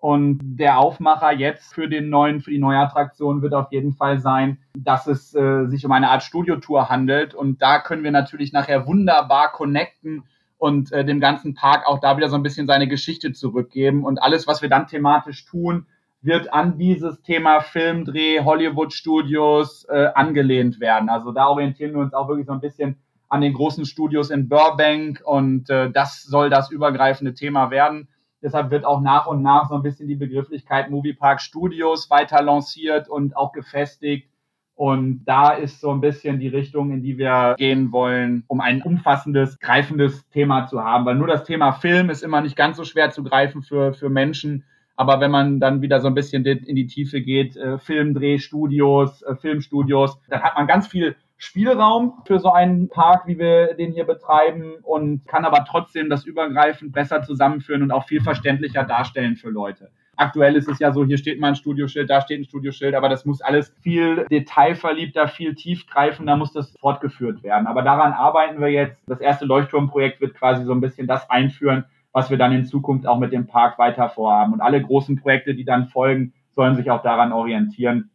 und der Aufmacher jetzt für den neuen, für die neue Attraktion wird auf jeden Fall sein, dass es äh, sich um eine Art Studiotour handelt. Und da können wir natürlich nachher wunderbar connecten und äh, dem ganzen Park auch da wieder so ein bisschen seine Geschichte zurückgeben. Und alles, was wir dann thematisch tun, wird an dieses Thema Filmdreh, Hollywood Studios äh, angelehnt werden. Also da orientieren wir uns auch wirklich so ein bisschen an den großen Studios in Burbank und äh, das soll das übergreifende Thema werden. Deshalb wird auch nach und nach so ein bisschen die Begrifflichkeit Moviepark Studios weiter lanciert und auch gefestigt. Und da ist so ein bisschen die Richtung, in die wir gehen wollen, um ein umfassendes, greifendes Thema zu haben. Weil nur das Thema Film ist immer nicht ganz so schwer zu greifen für, für Menschen. Aber wenn man dann wieder so ein bisschen in die Tiefe geht, äh, Filmdrehstudios, äh, Filmstudios, dann hat man ganz viel Spielraum für so einen Park, wie wir den hier betreiben und kann aber trotzdem das übergreifend besser zusammenführen und auch viel verständlicher darstellen für Leute. Aktuell ist es ja so, hier steht mal ein Studioschild, da steht ein Studioschild, aber das muss alles viel detailverliebter, viel tiefgreifender, muss das fortgeführt werden. Aber daran arbeiten wir jetzt. Das erste Leuchtturmprojekt wird quasi so ein bisschen das einführen, was wir dann in Zukunft auch mit dem Park weiter vorhaben. Und alle großen Projekte, die dann folgen, sollen sich auch daran orientieren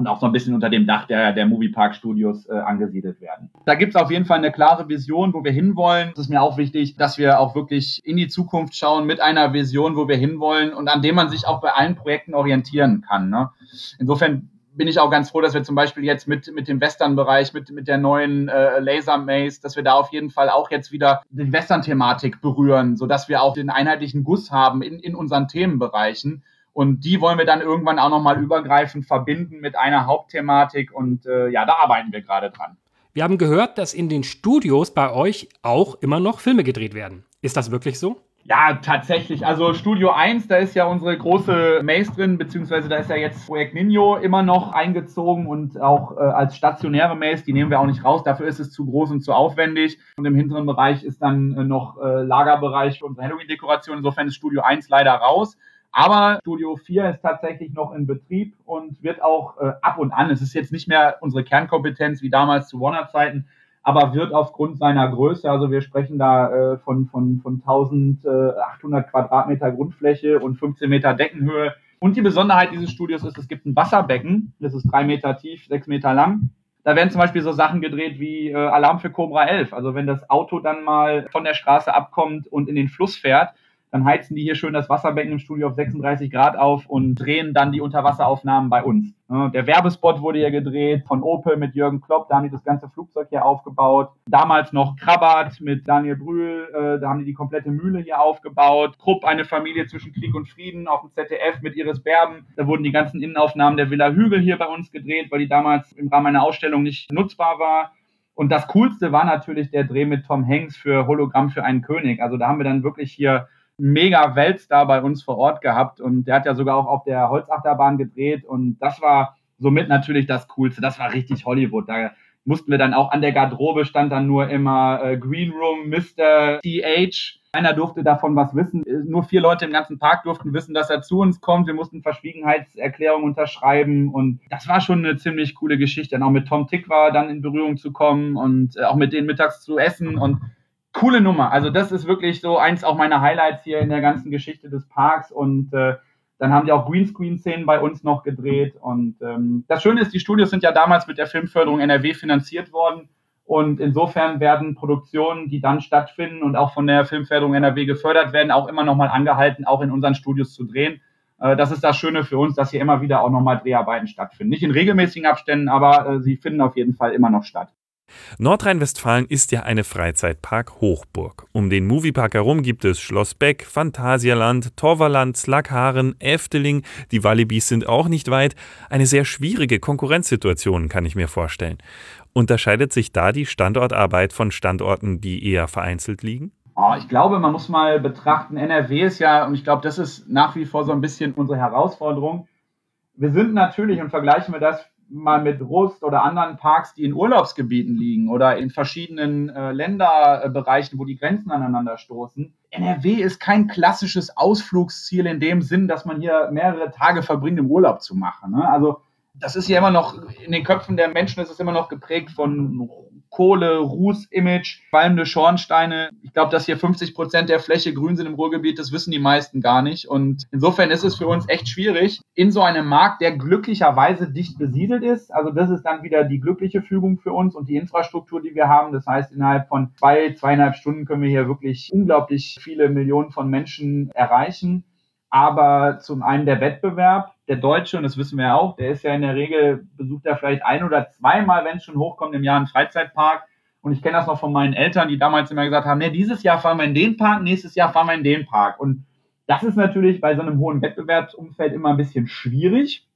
und auch so ein bisschen unter dem Dach der, der Moviepark Studios äh, angesiedelt werden. Da gibt es auf jeden Fall eine klare Vision, wo wir hinwollen. Es ist mir auch wichtig, dass wir auch wirklich in die Zukunft schauen mit einer Vision, wo wir hinwollen und an dem man sich auch bei allen Projekten orientieren kann. Ne? Insofern bin ich auch ganz froh, dass wir zum Beispiel jetzt mit, mit dem Western-Bereich, mit, mit der neuen äh, Laser Maze, dass wir da auf jeden Fall auch jetzt wieder die Western-Thematik berühren, sodass wir auch den einheitlichen Guss haben in, in unseren Themenbereichen und die wollen wir dann irgendwann auch nochmal übergreifend verbinden mit einer Hauptthematik. Und äh, ja, da arbeiten wir gerade dran.
Wir haben gehört, dass in den Studios bei euch auch immer noch Filme gedreht werden. Ist das wirklich so?
Ja, tatsächlich. Also Studio 1, da ist ja unsere große Maze drin, beziehungsweise da ist ja jetzt Projekt Nino immer noch eingezogen und auch äh, als stationäre Maze, die nehmen wir auch nicht raus, dafür ist es zu groß und zu aufwendig. Und im hinteren Bereich ist dann äh, noch äh, Lagerbereich für unsere Halloween-Dekoration. Insofern ist Studio 1 leider raus. Aber Studio 4 ist tatsächlich noch in Betrieb und wird auch äh, ab und an, es ist jetzt nicht mehr unsere Kernkompetenz wie damals zu Warner-Zeiten, aber wird aufgrund seiner Größe, also wir sprechen da äh, von, von, von 1800 Quadratmeter Grundfläche und 15 Meter Deckenhöhe. Und die Besonderheit dieses Studios ist, es gibt ein Wasserbecken, das ist drei Meter tief, sechs Meter lang. Da werden zum Beispiel so Sachen gedreht wie äh, Alarm für Cobra 11. Also wenn das Auto dann mal von der Straße abkommt und in den Fluss fährt, dann heizen die hier schön das Wasserbecken im Studio auf 36 Grad auf und drehen dann die Unterwasseraufnahmen bei uns. Der Werbespot wurde hier gedreht von Opel mit Jürgen Klopp, da haben die das ganze Flugzeug hier aufgebaut. Damals noch Krabat mit Daniel Brühl, äh, da haben die die komplette Mühle hier aufgebaut. Krupp, eine Familie zwischen Krieg und Frieden auf dem ZDF mit Iris Berben. Da wurden die ganzen Innenaufnahmen der Villa Hügel hier bei uns gedreht, weil die damals im Rahmen einer Ausstellung nicht nutzbar war. Und das Coolste war natürlich der Dreh mit Tom Hanks für Hologramm für einen König. Also da haben wir dann wirklich hier mega Weltstar bei uns vor Ort gehabt und der hat ja sogar auch auf der Holzachterbahn gedreht und das war somit natürlich das Coolste. Das war richtig Hollywood. Da mussten wir dann auch an der Garderobe stand dann nur immer äh, Green Room, Mr. TH. Keiner durfte davon was wissen. Nur vier Leute im ganzen Park durften wissen, dass er zu uns kommt. Wir mussten Verschwiegenheitserklärungen unterschreiben und das war schon eine ziemlich coole Geschichte. Dann auch mit Tom Tick war dann in Berührung zu kommen und äh, auch mit denen mittags zu essen und coole Nummer. Also das ist wirklich so eins auch meiner Highlights hier in der ganzen Geschichte des Parks und äh, dann haben die auch Greenscreen-Szenen bei uns noch gedreht und ähm, das Schöne ist, die Studios sind ja damals mit der Filmförderung NRW finanziert worden und insofern werden Produktionen, die dann stattfinden und auch von der Filmförderung NRW gefördert werden, auch immer nochmal angehalten, auch in unseren Studios zu drehen. Äh, das ist das Schöne für uns, dass hier immer wieder auch nochmal Dreharbeiten stattfinden. Nicht in regelmäßigen Abständen, aber äh, sie finden auf jeden Fall immer noch statt.
Nordrhein-Westfalen ist ja eine Freizeitpark-Hochburg. Um den Moviepark herum gibt es Schloss Beck, Phantasialand, Torvaland, Slackharen, Efteling, die Wallibis sind auch nicht weit. Eine sehr schwierige Konkurrenzsituation, kann ich mir vorstellen. Unterscheidet sich da die Standortarbeit von Standorten, die eher vereinzelt liegen?
Oh, ich glaube, man muss mal betrachten, NRW ist ja, und ich glaube, das ist nach wie vor so ein bisschen unsere Herausforderung. Wir sind natürlich, und vergleichen wir das mal mit Rust oder anderen Parks, die in Urlaubsgebieten liegen oder in verschiedenen äh, Länderbereichen, wo die Grenzen aneinander stoßen. NRW ist kein klassisches Ausflugsziel in dem Sinn, dass man hier mehrere Tage verbringt, im Urlaub zu machen. Ne? Also das ist ja immer noch, in den Köpfen der Menschen ist es immer noch geprägt von Kohle, Ruß-Image, qualmende Schornsteine. Ich glaube, dass hier 50 Prozent der Fläche grün sind im Ruhrgebiet, das wissen die meisten gar nicht. Und insofern ist es für uns echt schwierig, in so einem Markt, der glücklicherweise dicht besiedelt ist. Also das ist dann wieder die glückliche Fügung für uns und die Infrastruktur, die wir haben. Das heißt, innerhalb von zwei, zweieinhalb Stunden können wir hier wirklich unglaublich viele Millionen von Menschen erreichen. Aber zum einen der Wettbewerb, der Deutsche, und das wissen wir ja auch, der ist ja in der Regel, besucht er vielleicht ein oder zweimal, wenn es schon hochkommt, im Jahr einen Freizeitpark. Und ich kenne das noch von meinen Eltern, die damals immer gesagt haben, nee, dieses Jahr fahren wir in den Park, nächstes Jahr fahren wir in den Park. Und das ist natürlich bei so einem hohen Wettbewerbsumfeld immer ein bisschen schwierig.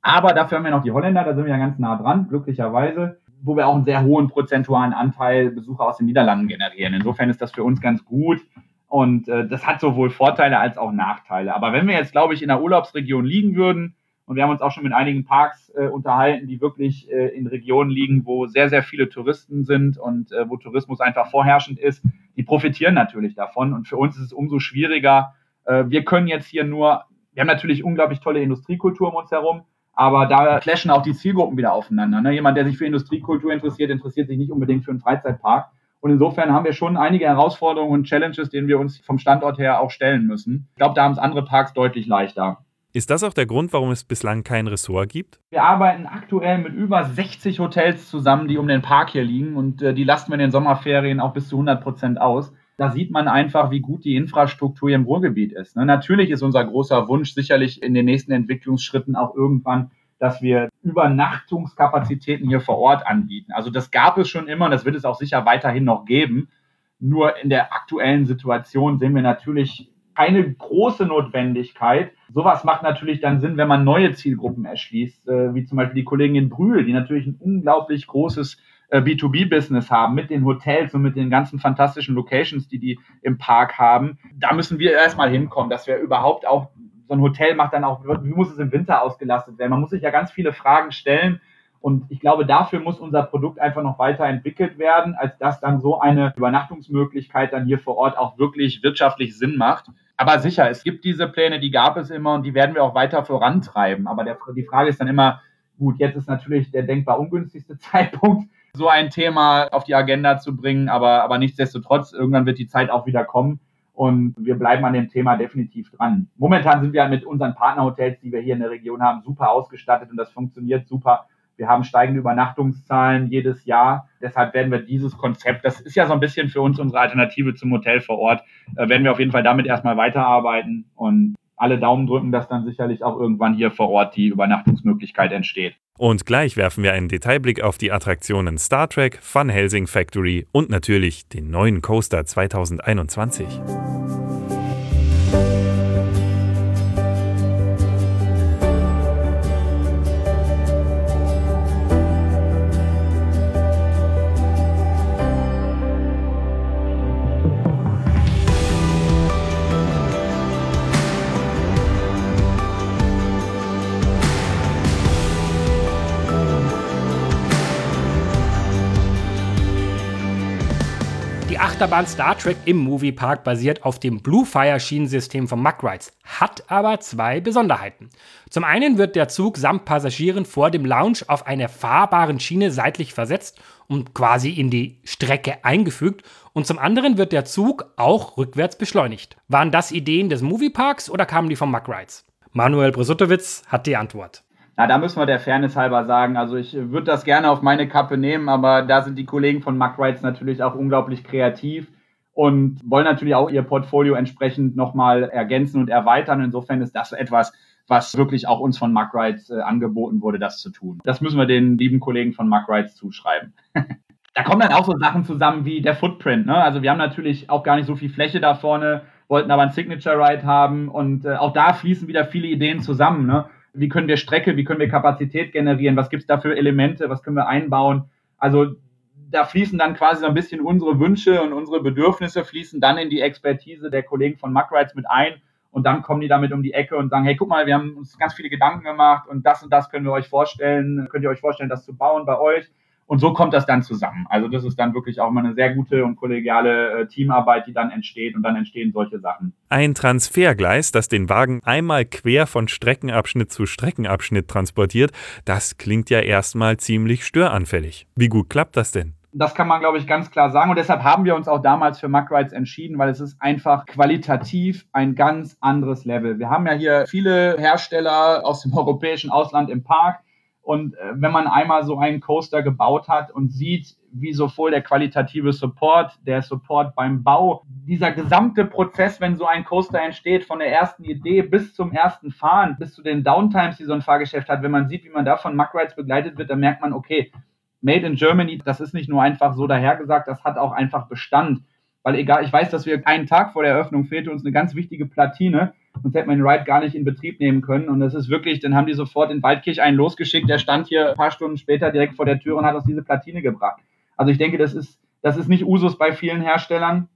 Aber dafür haben wir noch die Holländer, da sind wir ja ganz nah dran, glücklicherweise, wo wir auch einen sehr hohen prozentualen Anteil Besucher aus den Niederlanden generieren. Insofern ist das für uns ganz gut. Und äh, das hat sowohl Vorteile als auch Nachteile. Aber wenn wir jetzt, glaube ich, in der Urlaubsregion liegen würden, und wir haben uns auch schon mit einigen Parks äh, unterhalten, die wirklich äh, in Regionen liegen, wo sehr, sehr viele Touristen sind und äh, wo Tourismus einfach vorherrschend ist, die profitieren natürlich davon. Und für uns ist es umso schwieriger. Äh, wir können jetzt hier nur Wir haben natürlich unglaublich tolle Industriekultur um uns herum, aber da clashen auch die Zielgruppen wieder aufeinander. Ne? Jemand, der sich für Industriekultur interessiert, interessiert sich nicht unbedingt für einen Freizeitpark. Und insofern haben wir schon einige Herausforderungen und Challenges, denen wir uns vom Standort her auch stellen müssen. Ich glaube, da haben es andere Parks deutlich leichter.
Ist das auch der Grund, warum es bislang kein Ressort gibt?
Wir arbeiten aktuell mit über 60 Hotels zusammen, die um den Park hier liegen und äh, die lasten wir in den Sommerferien auch bis zu 100 Prozent aus. Da sieht man einfach, wie gut die Infrastruktur hier im Ruhrgebiet ist. Ne? Natürlich ist unser großer Wunsch sicherlich in den nächsten Entwicklungsschritten auch irgendwann, dass wir Übernachtungskapazitäten hier vor Ort anbieten. Also das gab es schon immer und das wird es auch sicher weiterhin noch geben. Nur in der aktuellen Situation sehen wir natürlich keine große Notwendigkeit. Sowas macht natürlich dann Sinn, wenn man neue Zielgruppen erschließt, äh, wie zum Beispiel die Kollegen in Brühl, die natürlich ein unglaublich großes äh, B2B-Business haben mit den Hotels und mit den ganzen fantastischen Locations, die die im Park haben. Da müssen wir erstmal hinkommen, dass wir überhaupt auch so ein Hotel macht dann auch, wie muss es im Winter ausgelastet werden? Man muss sich ja ganz viele Fragen stellen. Und ich glaube, dafür muss unser Produkt einfach noch weiterentwickelt werden, als dass dann so eine Übernachtungsmöglichkeit dann hier vor Ort auch wirklich wirtschaftlich Sinn macht. Aber sicher, es gibt diese Pläne, die gab es immer und die werden wir auch weiter vorantreiben. Aber der, die Frage ist dann immer, gut, jetzt ist natürlich der denkbar ungünstigste (laughs) Zeitpunkt, so ein Thema auf die Agenda zu bringen, aber, aber nichtsdestotrotz, irgendwann wird die Zeit auch wieder kommen und wir bleiben an dem Thema definitiv dran. Momentan sind wir mit unseren Partnerhotels, die wir hier in der Region haben, super ausgestattet und das funktioniert super. Wir haben steigende Übernachtungszahlen jedes Jahr. Deshalb werden wir dieses Konzept, das ist ja so ein bisschen für uns unsere Alternative zum Hotel vor Ort, äh, werden wir auf jeden Fall damit erstmal weiterarbeiten und alle Daumen drücken, dass dann sicherlich auch irgendwann hier vor Ort die Übernachtungsmöglichkeit entsteht.
Und gleich werfen wir einen Detailblick auf die Attraktionen Star Trek, Fun Helsing Factory und natürlich den neuen Coaster 2021.
Achterbahn Star Trek im Moviepark basiert auf dem Bluefire Schienensystem von Muck Rides, hat aber zwei Besonderheiten. Zum einen wird der Zug samt Passagieren vor dem Lounge auf einer fahrbaren Schiene seitlich versetzt und quasi in die Strecke eingefügt und zum anderen wird der Zug auch rückwärts beschleunigt. Waren das Ideen des Movieparks oder kamen die von Muck Rides? Manuel Bresutowitz hat die Antwort.
Na, da müssen wir der Fairness halber sagen. Also ich würde das gerne auf meine Kappe nehmen, aber da sind die Kollegen von Muck Rides natürlich auch unglaublich kreativ und wollen natürlich auch ihr Portfolio entsprechend nochmal ergänzen und erweitern. Insofern ist das etwas, was wirklich auch uns von Muck Rides äh, angeboten wurde, das zu tun. Das müssen wir den lieben Kollegen von Muck Rides zuschreiben. (laughs) da kommen dann auch so Sachen zusammen wie der Footprint. Ne? Also wir haben natürlich auch gar nicht so viel Fläche da vorne, wollten aber ein Signature Ride haben und äh, auch da fließen wieder viele Ideen zusammen. Ne? Wie können wir Strecke, wie können wir Kapazität generieren, was gibt es da für Elemente, was können wir einbauen. Also da fließen dann quasi so ein bisschen unsere Wünsche und unsere Bedürfnisse fließen dann in die Expertise der Kollegen von Muckrides mit ein und dann kommen die damit um die Ecke und sagen, hey, guck mal, wir haben uns ganz viele Gedanken gemacht und das und das können wir euch vorstellen, könnt ihr euch vorstellen, das zu bauen bei euch und so kommt das dann zusammen. Also das ist dann wirklich auch mal eine sehr gute und kollegiale äh, Teamarbeit, die dann entsteht und dann entstehen solche Sachen.
Ein Transfergleis, das den Wagen einmal quer von Streckenabschnitt zu Streckenabschnitt transportiert, das klingt ja erstmal ziemlich störanfällig. Wie gut klappt das denn?
Das kann man, glaube ich, ganz klar sagen. Und deshalb haben wir uns auch damals für Rides entschieden, weil es ist einfach qualitativ ein ganz anderes Level. Wir haben ja hier viele Hersteller aus dem europäischen Ausland im Park und äh, wenn man einmal so einen Coaster gebaut hat und sieht, wie sowohl der qualitative Support, der Support beim Bau, dieser gesamte Prozess, wenn so ein Coaster entsteht, von der ersten Idee bis zum ersten Fahren, bis zu den Downtimes, die so ein Fahrgeschäft hat, wenn man sieht, wie man da von Muck Rides begleitet wird, dann merkt man, okay, Made in Germany, das ist nicht nur einfach so dahergesagt, das hat auch einfach Bestand. Weil egal, ich weiß, dass wir einen Tag vor der Eröffnung fehlte uns eine ganz wichtige Platine sonst hätte man den Ride gar nicht in Betrieb nehmen können. Und das ist wirklich, dann haben die sofort in Waldkirch einen losgeschickt, der stand hier ein paar Stunden später direkt vor der Tür und hat uns diese Platine gebracht. Also ich denke, das ist, das ist nicht Usus bei vielen Herstellern.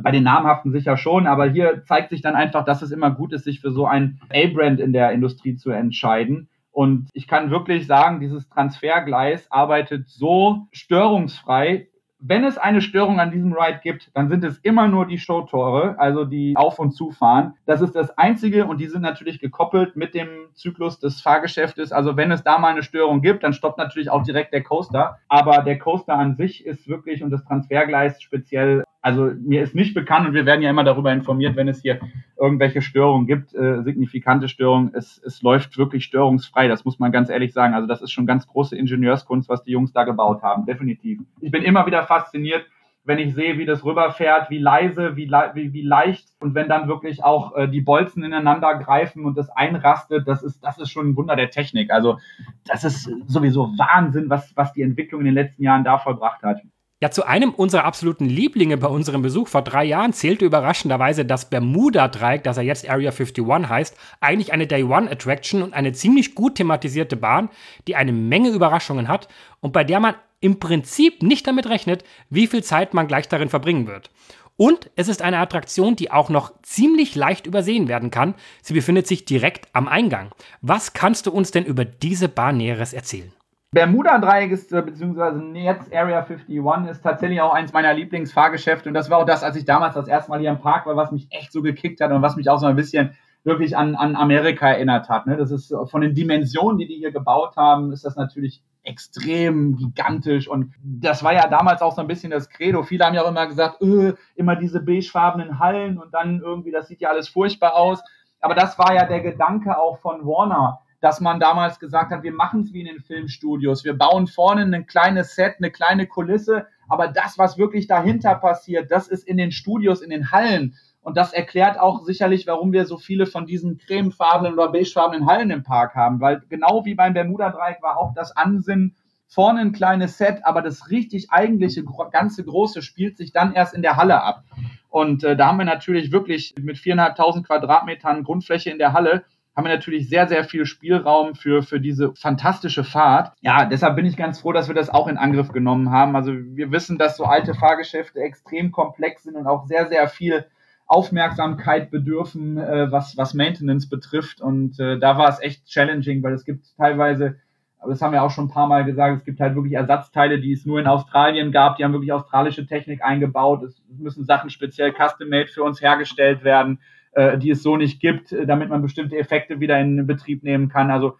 Bei den namhaften sicher schon, aber hier zeigt sich dann einfach, dass es immer gut ist, sich für so ein A-Brand in der Industrie zu entscheiden. Und ich kann wirklich sagen, dieses Transfergleis arbeitet so störungsfrei, wenn es eine Störung an diesem Ride gibt, dann sind es immer nur die Showtore, also die auf- und zufahren. Das ist das Einzige und die sind natürlich gekoppelt mit dem Zyklus des Fahrgeschäftes. Also wenn es da mal eine Störung gibt, dann stoppt natürlich auch direkt der Coaster. Aber der Coaster an sich ist wirklich und das Transfergleis speziell also mir ist nicht bekannt und wir werden ja immer darüber informiert, wenn es hier irgendwelche Störungen gibt, äh, signifikante Störungen. Es, es läuft wirklich störungsfrei, das muss man ganz ehrlich sagen. Also das ist schon ganz große Ingenieurskunst, was die Jungs da gebaut haben, definitiv. Ich bin immer wieder fasziniert, wenn ich sehe, wie das rüberfährt, wie leise, wie, wie, wie leicht und wenn dann wirklich auch äh, die Bolzen ineinander greifen und das einrastet, das ist, das ist schon ein Wunder der Technik. Also das ist sowieso Wahnsinn, was, was die Entwicklung in den letzten Jahren da vollbracht hat.
Ja, zu einem unserer absoluten Lieblinge bei unserem Besuch vor drei Jahren zählte überraschenderweise das Bermuda-Dreieck, das er jetzt Area 51 heißt, eigentlich eine Day-One-Attraction und eine ziemlich gut thematisierte Bahn, die eine Menge Überraschungen hat und bei der man im Prinzip nicht damit rechnet, wie viel Zeit man gleich darin verbringen wird. Und es ist eine Attraktion, die auch noch ziemlich leicht übersehen werden kann. Sie befindet sich direkt am Eingang. Was kannst du uns denn über diese Bahn Näheres erzählen?
Bermuda-Dreieck ist, äh, beziehungsweise jetzt Area 51 ist tatsächlich auch eins meiner Lieblingsfahrgeschäfte. Und das war auch das, als ich damals das erste Mal hier im Park war, was mich echt so gekickt hat und was mich auch so ein bisschen wirklich an, an Amerika erinnert hat. Ne? Das ist von den Dimensionen, die die hier gebaut haben, ist das natürlich extrem gigantisch. Und das war ja damals auch so ein bisschen das Credo. Viele haben ja auch immer gesagt, öh, immer diese beigefarbenen Hallen und dann irgendwie, das sieht ja alles furchtbar aus. Aber das war ja der Gedanke auch von Warner dass man damals gesagt hat, wir machen es wie in den Filmstudios. Wir bauen vorne ein kleines Set, eine kleine Kulisse, aber das, was wirklich dahinter passiert, das ist in den Studios, in den Hallen. Und das erklärt auch sicherlich, warum wir so viele von diesen cremefarbenen oder beigefarbenen Hallen im Park haben. Weil genau wie beim Bermuda-Dreieck war auch das Ansinnen, vorne ein kleines Set, aber das richtig eigentliche ganze große spielt sich dann erst in der Halle ab. Und äh, da haben wir natürlich wirklich mit viereinhalbtausend Quadratmetern Grundfläche in der Halle haben wir natürlich sehr, sehr viel Spielraum für, für diese fantastische Fahrt. Ja, deshalb bin ich ganz froh, dass wir das auch in Angriff genommen haben. Also wir wissen, dass so alte Fahrgeschäfte extrem komplex sind und auch sehr, sehr viel Aufmerksamkeit bedürfen, äh, was, was Maintenance betrifft. Und äh, da war es echt challenging, weil es gibt teilweise, aber das haben wir auch schon ein paar Mal gesagt, es gibt halt wirklich Ersatzteile, die es nur in Australien gab, die haben wirklich australische Technik eingebaut. Es müssen Sachen speziell custom-made für uns hergestellt werden äh, die es so nicht gibt, äh, damit man bestimmte Effekte wieder in Betrieb nehmen kann. Also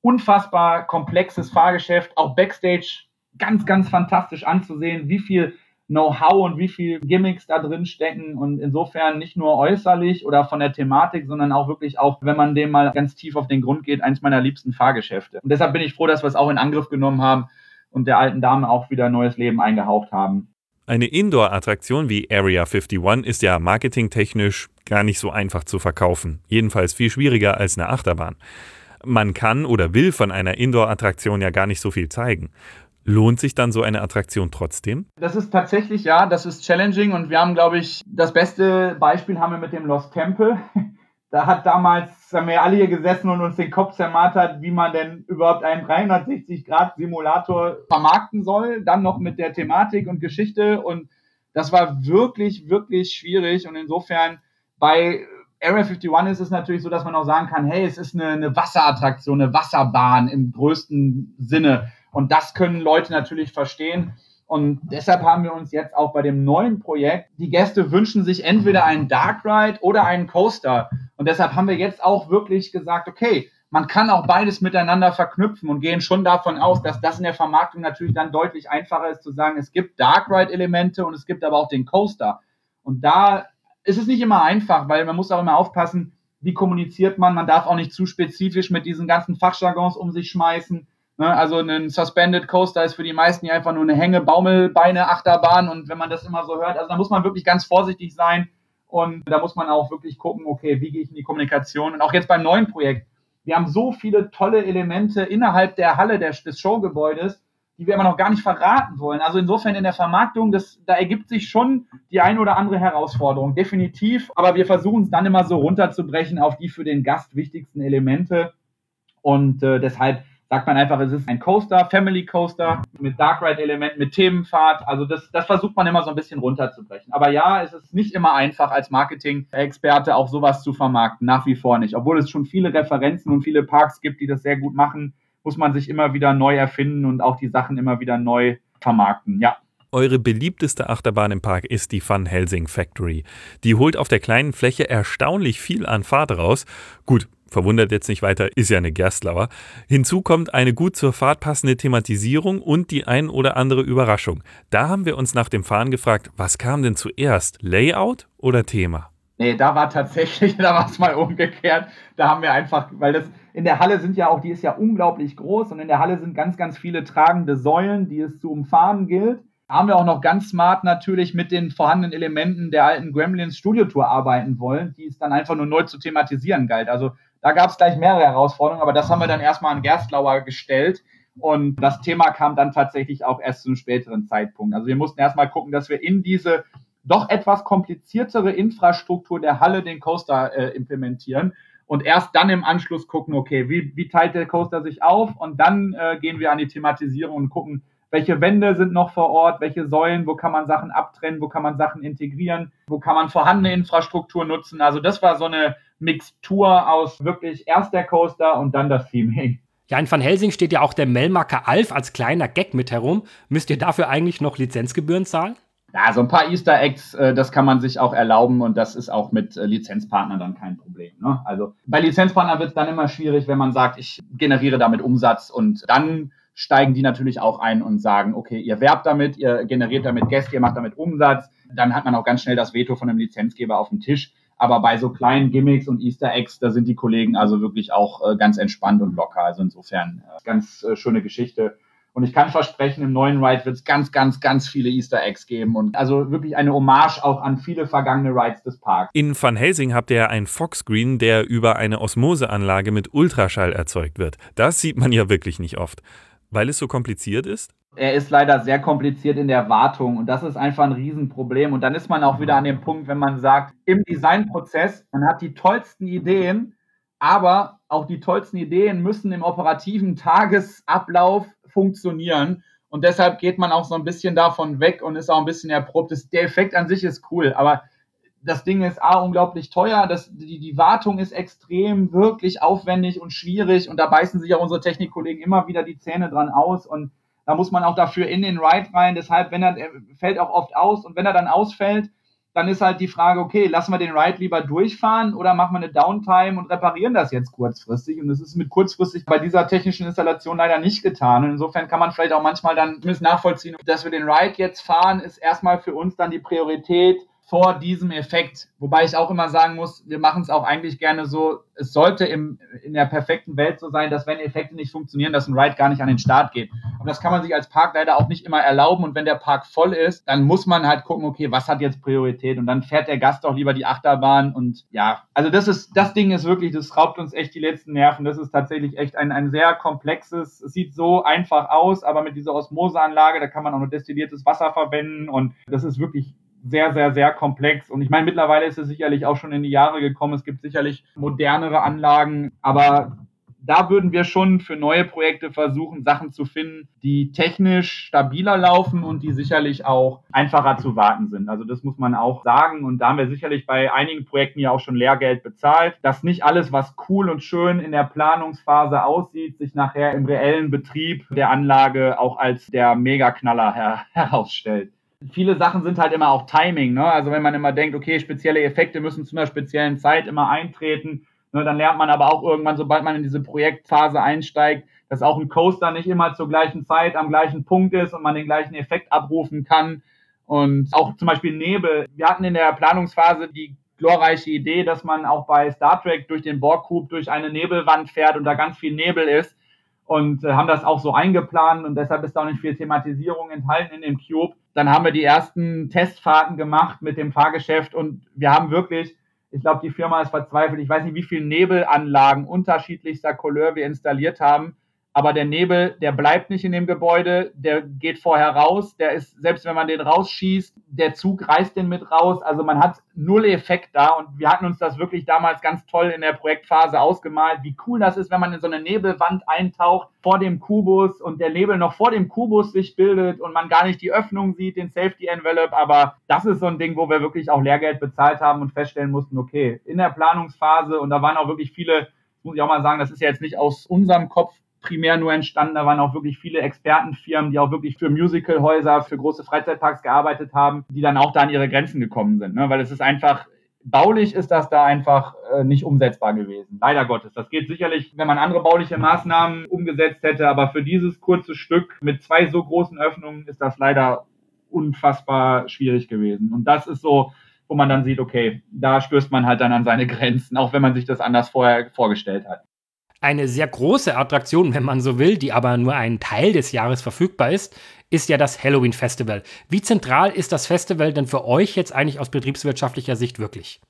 unfassbar komplexes Fahrgeschäft, auch Backstage ganz, ganz fantastisch anzusehen, wie viel Know-how und wie viel Gimmicks da drin stecken und insofern nicht nur äußerlich oder von der Thematik, sondern auch wirklich auch, wenn man dem mal ganz tief auf den Grund geht, eins meiner liebsten Fahrgeschäfte. Und deshalb bin ich froh, dass wir es auch in Angriff genommen haben und der alten Dame auch wieder neues Leben eingehaucht haben.
Eine Indoor-Attraktion wie Area 51 ist ja marketingtechnisch gar nicht so einfach zu verkaufen. Jedenfalls viel schwieriger als eine Achterbahn. Man kann oder will von einer Indoor-Attraktion ja gar nicht so viel zeigen. Lohnt sich dann so eine Attraktion trotzdem?
Das ist tatsächlich, ja, das ist challenging und wir haben, glaube ich, das beste Beispiel haben wir mit dem Lost Temple. Da hat damals, haben wir alle hier gesessen und uns den Kopf zermartert, wie man denn überhaupt einen 360-Grad-Simulator vermarkten soll. Dann noch mit der Thematik und Geschichte. Und das war wirklich, wirklich schwierig. Und insofern bei Area 51 ist es natürlich so, dass man auch sagen kann, hey, es ist eine, eine Wasserattraktion, eine Wasserbahn im größten Sinne. Und das können Leute natürlich verstehen. Und deshalb haben wir uns jetzt auch bei dem neuen Projekt, die Gäste wünschen sich entweder einen Dark Ride oder einen Coaster. Und deshalb haben wir jetzt auch wirklich gesagt, okay, man kann auch beides miteinander verknüpfen und gehen schon davon aus, dass das in der Vermarktung natürlich dann deutlich einfacher ist zu sagen, es gibt Dark Ride Elemente und es gibt aber auch den Coaster. Und da ist es nicht immer einfach, weil man muss auch immer aufpassen, wie kommuniziert man. Man darf auch nicht zu spezifisch mit diesen ganzen Fachjargons um sich schmeißen. Ne, also ein Suspended Coaster ist für die meisten ja einfach nur eine Hänge, Baumelbeine, Achterbahn und wenn man das immer so hört, also da muss man wirklich ganz vorsichtig sein und da muss man auch wirklich gucken, okay, wie gehe ich in die Kommunikation und auch jetzt beim neuen Projekt. Wir haben so viele tolle Elemente innerhalb der Halle des, des Showgebäudes, die wir immer noch gar nicht verraten wollen. Also insofern in der Vermarktung, das, da ergibt sich schon die ein oder andere Herausforderung, definitiv. Aber wir versuchen es dann immer so runterzubrechen auf die für den Gast wichtigsten Elemente. Und äh, deshalb sagt man einfach, es ist ein Coaster, Family Coaster mit Dark Ride Elementen, mit Themenfahrt. Also das, das versucht man immer so ein bisschen runterzubrechen. Aber ja, es ist nicht immer einfach als Marketing-Experte auch sowas zu vermarkten, nach wie vor nicht. Obwohl es schon viele Referenzen und viele Parks gibt, die das sehr gut machen, muss man sich immer wieder neu erfinden und auch die Sachen immer wieder neu vermarkten. Ja.
Eure beliebteste Achterbahn im Park ist die Fun Helsing Factory. Die holt auf der kleinen Fläche erstaunlich viel an Fahrt raus. Gut, verwundert jetzt nicht weiter, ist ja eine Gerstlauer. Hinzu kommt eine gut zur Fahrt passende Thematisierung und die ein oder andere Überraschung. Da haben wir uns nach dem Fahren gefragt, was kam denn zuerst, Layout oder Thema?
Nee, da war tatsächlich, (laughs) da war es mal umgekehrt. Da haben wir einfach, weil das in der Halle sind ja auch, die ist ja unglaublich groß und in der Halle sind ganz, ganz viele tragende Säulen, die es zu umfahren gilt. Da haben wir auch noch ganz smart natürlich mit den vorhandenen Elementen der alten Gremlins Studio Tour arbeiten wollen, die es dann einfach nur neu zu thematisieren galt. Also da gab es gleich mehrere Herausforderungen, aber das haben wir dann erstmal an Gerstlauer gestellt. Und das Thema kam dann tatsächlich auch erst zu einem späteren Zeitpunkt. Also wir mussten erstmal gucken, dass wir in diese doch etwas kompliziertere Infrastruktur der Halle den Coaster äh, implementieren und erst dann im Anschluss gucken, okay, wie, wie teilt der Coaster sich auf und dann äh, gehen wir an die Thematisierung und gucken, welche Wände sind noch vor Ort, welche Säulen, wo kann man Sachen abtrennen, wo kann man Sachen integrieren, wo kann man vorhandene Infrastruktur nutzen. Also das war so eine Mixtur aus wirklich erst der Coaster und dann das Theming.
Ja, in Van Helsing steht ja auch der Melmaker Alf als kleiner Gag mit herum. Müsst ihr dafür eigentlich noch Lizenzgebühren zahlen?
Ja, so ein paar Easter Eggs, äh, das kann man sich auch erlauben und das ist auch mit äh, Lizenzpartnern dann kein Problem. Ne? Also bei Lizenzpartnern wird es dann immer schwierig, wenn man sagt, ich generiere damit Umsatz und dann steigen die natürlich auch ein und sagen, okay, ihr werbt damit, ihr generiert damit Gäste, ihr macht damit Umsatz. Dann hat man auch ganz schnell das Veto von einem Lizenzgeber auf dem Tisch. Aber bei so kleinen Gimmicks und Easter Eggs, da sind die Kollegen also wirklich auch äh, ganz entspannt und locker. Also insofern äh, ganz äh, schöne Geschichte. Und ich kann versprechen, im neuen Ride wird es ganz, ganz, ganz viele Easter Eggs geben. Und also wirklich eine Hommage auch an viele vergangene Rides des Parks.
In Van Helsing habt ihr ein Fox-Screen, der über eine Osmoseanlage mit Ultraschall erzeugt wird. Das sieht man ja wirklich nicht oft. Weil es so kompliziert ist?
Er ist leider sehr kompliziert in der Wartung und das ist einfach ein Riesenproblem. Und dann ist man auch wieder an dem Punkt, wenn man sagt, im Designprozess, man hat die tollsten Ideen, aber auch die tollsten Ideen müssen im operativen Tagesablauf funktionieren. Und deshalb geht man auch so ein bisschen davon weg und ist auch ein bisschen erprobt. Der Effekt an sich ist cool, aber das Ding ist A, unglaublich teuer, das, die, die Wartung ist extrem, wirklich aufwendig und schwierig und da beißen sich ja unsere Technikkollegen immer wieder die Zähne dran aus und da muss man auch dafür in den Ride rein, deshalb, wenn er, er fällt auch oft aus und wenn er dann ausfällt, dann ist halt die Frage, okay, lassen wir den Ride lieber durchfahren oder machen wir eine Downtime und reparieren das jetzt kurzfristig? Und das ist mit kurzfristig bei dieser technischen Installation leider nicht getan. Und insofern kann man vielleicht auch manchmal dann nachvollziehen, dass wir den Ride jetzt fahren, ist erstmal für uns dann die Priorität, vor diesem Effekt. Wobei ich auch immer sagen muss, wir machen es auch eigentlich gerne so, es sollte im, in der perfekten Welt so sein, dass wenn Effekte nicht funktionieren, dass ein Ride gar nicht an den Start geht. Aber das kann man sich als Park leider auch nicht immer erlauben. Und wenn der Park voll ist, dann muss man halt gucken, okay, was hat jetzt Priorität? Und dann fährt der Gast auch lieber die Achterbahn. Und ja, also das ist, das Ding ist wirklich, das raubt uns echt die letzten Nerven. Das ist tatsächlich echt ein, ein sehr komplexes, es sieht so einfach aus, aber mit dieser Osmoseanlage, da kann man auch nur destilliertes Wasser verwenden. Und das ist wirklich sehr, sehr, sehr komplex. Und ich meine, mittlerweile ist es sicherlich auch schon in die Jahre gekommen. Es gibt sicherlich modernere Anlagen, aber da würden wir schon für neue Projekte versuchen, Sachen zu finden, die technisch stabiler laufen und die sicherlich auch einfacher zu warten sind. Also das muss man auch sagen. Und da haben wir sicherlich bei einigen Projekten ja auch schon Lehrgeld bezahlt, dass nicht alles, was cool und schön in der Planungsphase aussieht, sich nachher im reellen Betrieb der Anlage auch als der Megaknaller her (laughs) herausstellt viele Sachen sind halt immer auch Timing. Ne? Also wenn man immer denkt, okay, spezielle Effekte müssen zu einer speziellen Zeit immer eintreten, ne? dann lernt man aber auch irgendwann, sobald man in diese Projektphase einsteigt, dass auch ein Coaster nicht immer zur gleichen Zeit am gleichen Punkt ist und man den gleichen Effekt abrufen kann. Und auch zum Beispiel Nebel. Wir hatten in der Planungsphase die glorreiche Idee, dass man auch bei Star Trek durch den Borg-Cube durch eine Nebelwand fährt und da ganz viel Nebel ist und äh, haben das auch so eingeplant und deshalb ist da auch nicht viel Thematisierung enthalten in dem Cube. Dann haben wir die ersten Testfahrten gemacht mit dem Fahrgeschäft und wir haben wirklich, ich glaube, die Firma ist verzweifelt. Ich weiß nicht, wie viele Nebelanlagen unterschiedlichster Couleur wir installiert haben aber der Nebel, der bleibt nicht in dem Gebäude, der geht vorher raus, der ist, selbst wenn man den rausschießt, der Zug reißt den mit raus, also man hat null Effekt da und wir hatten uns das wirklich damals ganz toll in der Projektphase ausgemalt, wie cool das ist, wenn man in so eine Nebelwand eintaucht vor dem Kubus und der Nebel noch vor dem Kubus sich bildet und man gar nicht die Öffnung sieht, den Safety Envelope, aber das ist so ein Ding, wo wir wirklich auch Lehrgeld bezahlt haben und feststellen mussten, okay, in der Planungsphase und da waren auch wirklich viele muss ich auch mal sagen, das ist ja jetzt nicht aus unserem Kopf primär nur entstanden. Da waren auch wirklich viele Expertenfirmen, die auch wirklich für Musicalhäuser, für große Freizeitparks gearbeitet haben, die dann auch da an ihre Grenzen gekommen sind. Ne? Weil es ist einfach, baulich ist das da einfach äh, nicht umsetzbar gewesen. Leider Gottes. Das geht sicherlich, wenn man andere bauliche Maßnahmen umgesetzt hätte, aber für dieses kurze Stück mit zwei so großen Öffnungen ist das leider unfassbar schwierig gewesen. Und das ist so, wo man dann sieht, okay, da stößt man halt dann an seine Grenzen, auch wenn man sich das anders vorher vorgestellt hat.
Eine sehr große Attraktion, wenn man so will, die aber nur einen Teil des Jahres verfügbar ist, ist ja das Halloween Festival. Wie zentral ist das Festival denn für euch jetzt eigentlich aus betriebswirtschaftlicher Sicht wirklich?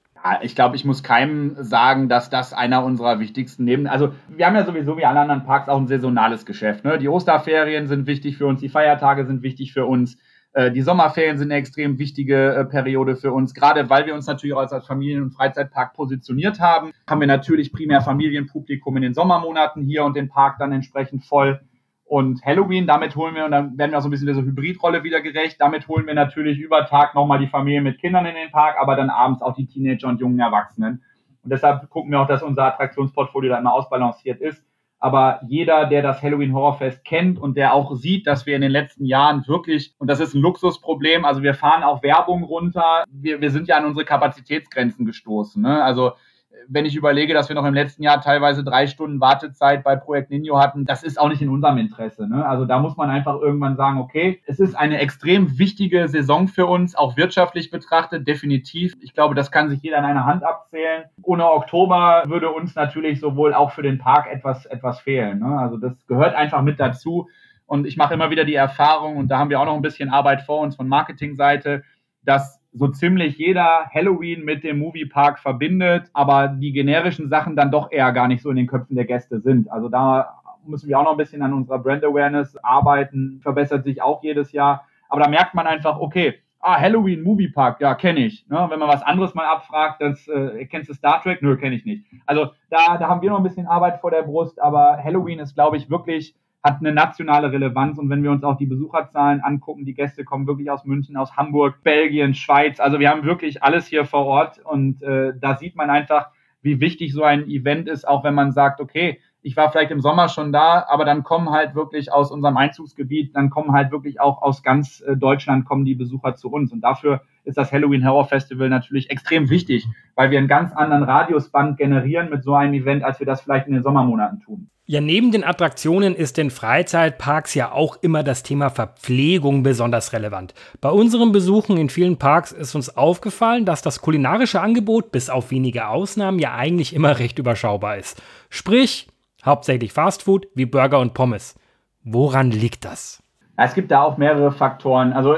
ich glaube, ich muss keinem sagen, dass das einer unserer wichtigsten Neben. Also wir haben ja sowieso wie alle anderen Parks auch ein saisonales Geschäft. Ne? Die Osterferien sind wichtig für uns, die Feiertage sind wichtig für uns. Äh, die Sommerferien sind eine extrem wichtige äh, Periode für uns, gerade weil wir uns natürlich auch als Familien- und Freizeitpark positioniert haben. Haben wir natürlich primär Familienpublikum in den Sommermonaten hier und den Park dann entsprechend voll. Und Halloween, damit holen wir, und dann werden wir auch so ein bisschen dieser Hybridrolle wieder gerecht, damit holen wir natürlich über Tag nochmal die Familie mit Kindern in den Park, aber dann abends auch die Teenager und jungen Erwachsenen. Und deshalb gucken wir auch, dass unser Attraktionsportfolio da immer ausbalanciert ist aber jeder, der das Halloween Horrorfest kennt und der auch sieht, dass wir in den letzten Jahren wirklich, und das ist ein Luxusproblem, also wir fahren auch Werbung runter, wir, wir sind ja an unsere Kapazitätsgrenzen gestoßen. Ne? Also wenn ich überlege, dass wir noch im letzten Jahr teilweise drei Stunden Wartezeit bei Projekt Nino hatten, das ist auch nicht in unserem Interesse. Ne? Also da muss man einfach irgendwann sagen, okay, es ist eine extrem wichtige Saison für uns, auch wirtschaftlich betrachtet, definitiv. Ich glaube, das kann sich jeder an einer Hand abzählen. Ohne Oktober würde uns natürlich sowohl auch für den Park etwas, etwas fehlen. Ne? Also das gehört einfach mit dazu. Und ich mache immer wieder die Erfahrung, und da haben wir auch noch ein bisschen Arbeit vor uns von Marketingseite, dass so ziemlich jeder Halloween mit dem Moviepark verbindet, aber die generischen Sachen dann doch eher gar nicht so in den Köpfen der Gäste sind. Also da müssen wir auch noch ein bisschen an unserer Brand Awareness arbeiten, verbessert sich auch jedes Jahr. Aber da merkt man einfach, okay, ah, Halloween Moviepark, ja, kenne ich. Ne? Wenn man was anderes mal abfragt, das, äh, kennst du Star Trek? Nö, kenne ich nicht. Also da, da haben wir noch ein bisschen Arbeit vor der Brust, aber Halloween ist, glaube ich, wirklich hat eine nationale Relevanz. Und wenn wir uns auch die Besucherzahlen angucken, die Gäste kommen wirklich aus München, aus Hamburg, Belgien, Schweiz. Also wir haben wirklich alles hier vor Ort. Und äh, da sieht man einfach, wie wichtig so ein Event ist, auch wenn man sagt, okay, ich war vielleicht im Sommer schon da, aber dann kommen halt wirklich aus unserem Einzugsgebiet, dann kommen halt wirklich auch aus ganz äh, Deutschland kommen die Besucher zu uns. Und dafür ist das Halloween Horror Festival natürlich extrem wichtig, weil wir einen ganz anderen Radiusband generieren mit so einem Event, als wir das vielleicht in den Sommermonaten tun.
Ja, neben den Attraktionen ist in Freizeitparks ja auch immer das Thema Verpflegung besonders relevant. Bei unseren Besuchen in vielen Parks ist uns aufgefallen, dass das kulinarische Angebot bis auf wenige Ausnahmen ja eigentlich immer recht überschaubar ist. Sprich, hauptsächlich Fastfood wie Burger und Pommes. Woran liegt das?
Es gibt da auch mehrere Faktoren. Also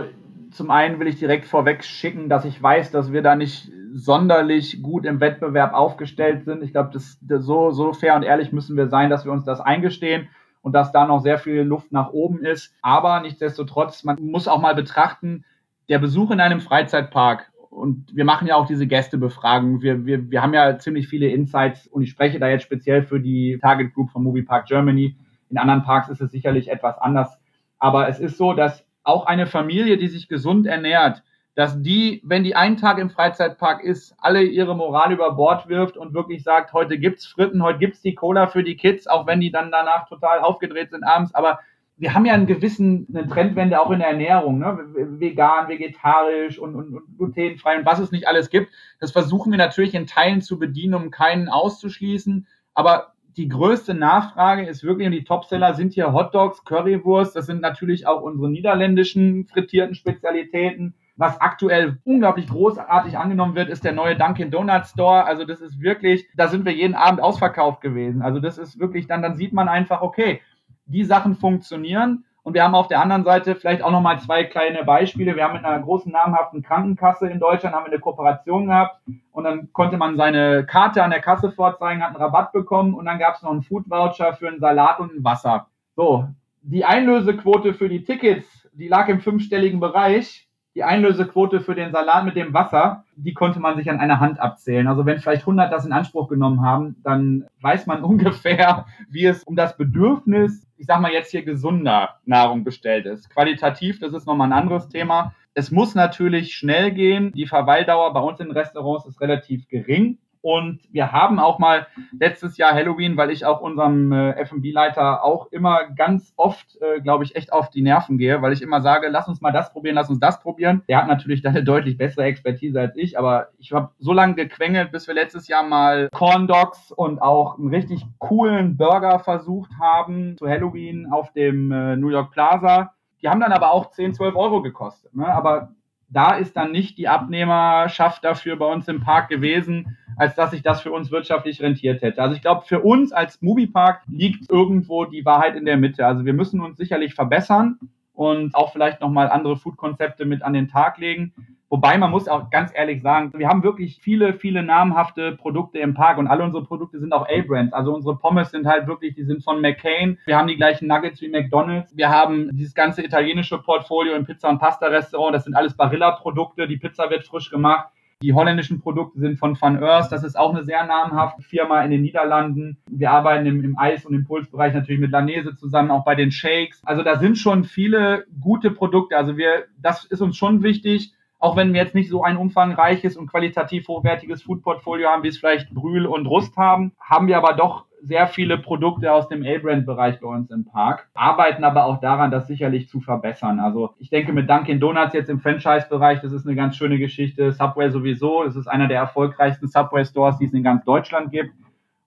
zum einen will ich direkt vorweg schicken, dass ich weiß, dass wir da nicht sonderlich gut im Wettbewerb aufgestellt sind. Ich glaube, das, das, so, so fair und ehrlich müssen wir sein, dass wir uns das eingestehen und dass da noch sehr viel Luft nach oben ist. Aber nichtsdestotrotz, man muss auch mal betrachten, der Besuch in einem Freizeitpark und wir machen ja auch diese Gästebefragung. Wir, wir, wir haben ja ziemlich viele Insights und ich spreche da jetzt speziell für die Target Group von Movie Park Germany. In anderen Parks ist es sicherlich etwas anders. Aber es ist so, dass auch eine Familie, die sich gesund ernährt, dass die, wenn die einen Tag im Freizeitpark ist, alle ihre Moral über Bord wirft und wirklich sagt, heute gibt's Fritten, heute gibt's die Cola für die Kids, auch wenn die dann danach total aufgedreht sind abends. Aber wir haben ja einen gewissen, eine Trendwende auch in der Ernährung, ne? vegan, vegetarisch und, und, und glutenfrei und was es nicht alles gibt. Das versuchen wir natürlich in Teilen zu bedienen, um keinen auszuschließen. Aber die größte Nachfrage ist wirklich, und die Topseller sind hier Hotdogs, Currywurst, das sind natürlich auch unsere niederländischen frittierten Spezialitäten was aktuell unglaublich großartig angenommen wird, ist der neue Dunkin' Donuts Store. Also das ist wirklich, da sind wir jeden Abend ausverkauft gewesen. Also das ist wirklich, dann, dann sieht man einfach, okay, die Sachen funktionieren. Und wir haben auf der anderen Seite vielleicht auch nochmal zwei kleine Beispiele. Wir haben mit einer großen namhaften Krankenkasse in Deutschland haben wir eine Kooperation gehabt und dann konnte man seine Karte an der Kasse vorzeigen, hat einen Rabatt bekommen und dann gab es noch einen Food Voucher für einen Salat und ein Wasser. So, die Einlösequote für die Tickets, die lag im fünfstelligen Bereich die Einlösequote für den Salat mit dem Wasser, die konnte man sich an einer Hand abzählen. Also wenn vielleicht 100 das in Anspruch genommen haben, dann weiß man (laughs) ungefähr, wie es um das Bedürfnis, ich sag mal jetzt hier gesunder Nahrung bestellt ist. Qualitativ, das ist nochmal ein anderes Thema. Es muss natürlich schnell gehen. Die Verweildauer bei uns in Restaurants ist relativ gering. Und wir haben auch mal letztes Jahr Halloween, weil ich auch unserem äh, F&B-Leiter auch immer ganz oft, äh, glaube ich, echt auf die Nerven gehe, weil ich immer sage, lass uns mal das probieren, lass uns das probieren. Der hat natürlich da eine deutlich bessere Expertise als ich, aber ich habe so lange gequengelt, bis wir letztes Jahr mal Corn Dogs und auch einen richtig coolen Burger versucht haben zu Halloween auf dem äh, New York Plaza. Die haben dann aber auch 10, 12 Euro gekostet. Ne? Aber da ist dann nicht die Abnehmerschaft dafür bei uns im Park gewesen, als dass sich das für uns wirtschaftlich rentiert hätte. Also ich glaube, für uns als Moviepark liegt irgendwo die Wahrheit in der Mitte. Also wir müssen uns sicherlich verbessern und auch vielleicht nochmal andere Food-Konzepte mit an den Tag legen. Wobei man muss auch ganz ehrlich sagen, wir haben wirklich viele, viele namhafte Produkte im Park und alle unsere Produkte sind auch A-Brands. Also unsere Pommes sind halt wirklich, die sind von McCain. Wir haben die gleichen Nuggets wie McDonald's. Wir haben dieses ganze italienische Portfolio im Pizza- und Pasta-Restaurant. Das sind alles Barilla-Produkte. Die Pizza wird frisch gemacht. Die holländischen Produkte sind von Van Earth. Das ist auch eine sehr namhafte Firma in den Niederlanden. Wir arbeiten im, im Eis- und Impulsbereich natürlich mit Lanese zusammen, auch bei den Shakes. Also da sind schon viele gute Produkte. Also wir, das ist uns schon wichtig auch wenn wir jetzt nicht so ein umfangreiches und qualitativ hochwertiges Food-Portfolio haben, wie es vielleicht Brühl und Rust haben, haben wir aber doch sehr viele Produkte aus dem A-Brand-Bereich bei uns im Park, arbeiten aber auch daran, das sicherlich zu verbessern. Also ich denke mit Dunkin' Donuts jetzt im Franchise-Bereich, das ist eine ganz schöne Geschichte. Subway sowieso, das ist einer der erfolgreichsten Subway-Stores, die es in ganz Deutschland gibt.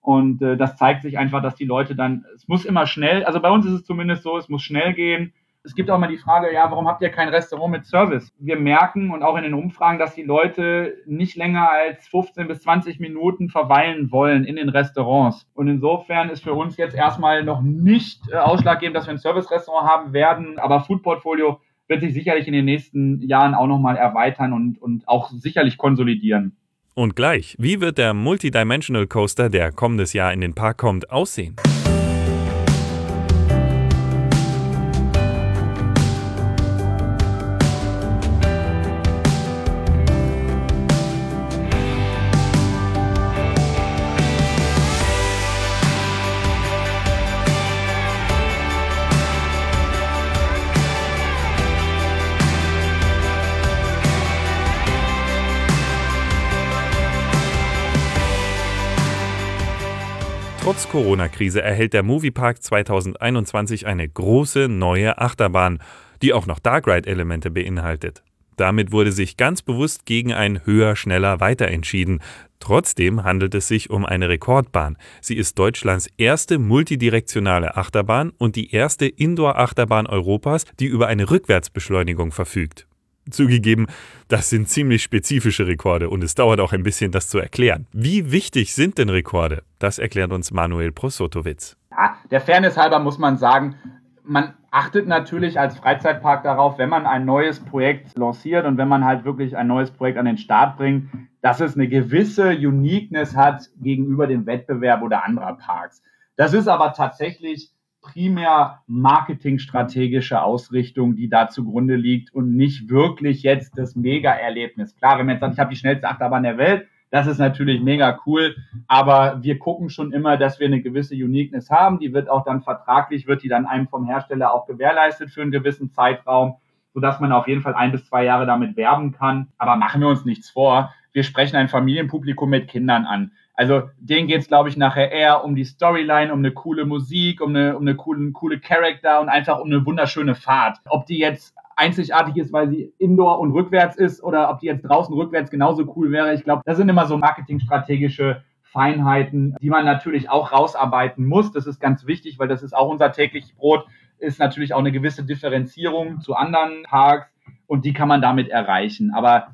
Und äh, das zeigt sich einfach, dass die Leute dann, es muss immer schnell, also bei uns ist es zumindest so, es muss schnell gehen. Es gibt auch mal die Frage, ja, warum habt ihr kein Restaurant mit Service? Wir merken und auch in den Umfragen, dass die Leute nicht länger als 15 bis 20 Minuten verweilen wollen in den Restaurants. Und insofern ist für uns jetzt erstmal noch nicht äh, ausschlaggebend, dass wir ein Service-Restaurant haben werden, aber Food Portfolio wird sich sicherlich in den nächsten Jahren auch nochmal erweitern und, und auch sicherlich konsolidieren.
Und gleich, wie wird der Multidimensional Coaster, der kommendes Jahr in den Park kommt, aussehen? Trotz Corona-Krise erhält der Moviepark 2021 eine große neue Achterbahn, die auch noch Dark Ride-Elemente beinhaltet. Damit wurde sich ganz bewusst gegen ein höher, schneller, weiter entschieden. Trotzdem handelt es sich um eine Rekordbahn. Sie ist Deutschlands erste multidirektionale Achterbahn und die erste Indoor-Achterbahn Europas, die über eine Rückwärtsbeschleunigung verfügt. Zugegeben, das sind ziemlich spezifische Rekorde und es dauert auch ein bisschen, das zu erklären. Wie wichtig sind denn Rekorde? Das erklärt uns Manuel Prosotowitz.
Ja, der Fairness halber muss man sagen, man achtet natürlich als Freizeitpark darauf, wenn man ein neues Projekt lanciert und wenn man halt wirklich ein neues Projekt an den Start bringt, dass es eine gewisse Uniqueness hat gegenüber dem Wettbewerb oder anderer Parks. Das ist aber tatsächlich primär marketingstrategische Ausrichtung, die da zugrunde liegt und nicht wirklich jetzt das Mega-Erlebnis. Klar, wenn man jetzt sagt, ich habe die schnellste Achterbahn der Welt, das ist natürlich mega cool, aber wir gucken schon immer, dass wir eine gewisse Uniqueness haben. Die wird auch dann vertraglich, wird die dann einem vom Hersteller auch gewährleistet für einen gewissen Zeitraum, sodass man auf jeden Fall ein bis zwei Jahre damit werben kann. Aber machen wir uns nichts vor. Wir sprechen ein Familienpublikum mit Kindern an. Also denen geht es, glaube ich, nachher eher um die Storyline, um eine coole Musik, um eine, um eine coole, coole Charakter und einfach um eine wunderschöne Fahrt. Ob die jetzt einzigartig ist, weil sie indoor und rückwärts ist oder ob die jetzt draußen rückwärts genauso cool wäre. Ich glaube, das sind immer so marketingstrategische Feinheiten, die man natürlich auch rausarbeiten muss. Das ist ganz wichtig, weil das ist auch unser tägliches Brot, ist natürlich auch eine gewisse Differenzierung zu anderen Parks und die kann man damit erreichen. Aber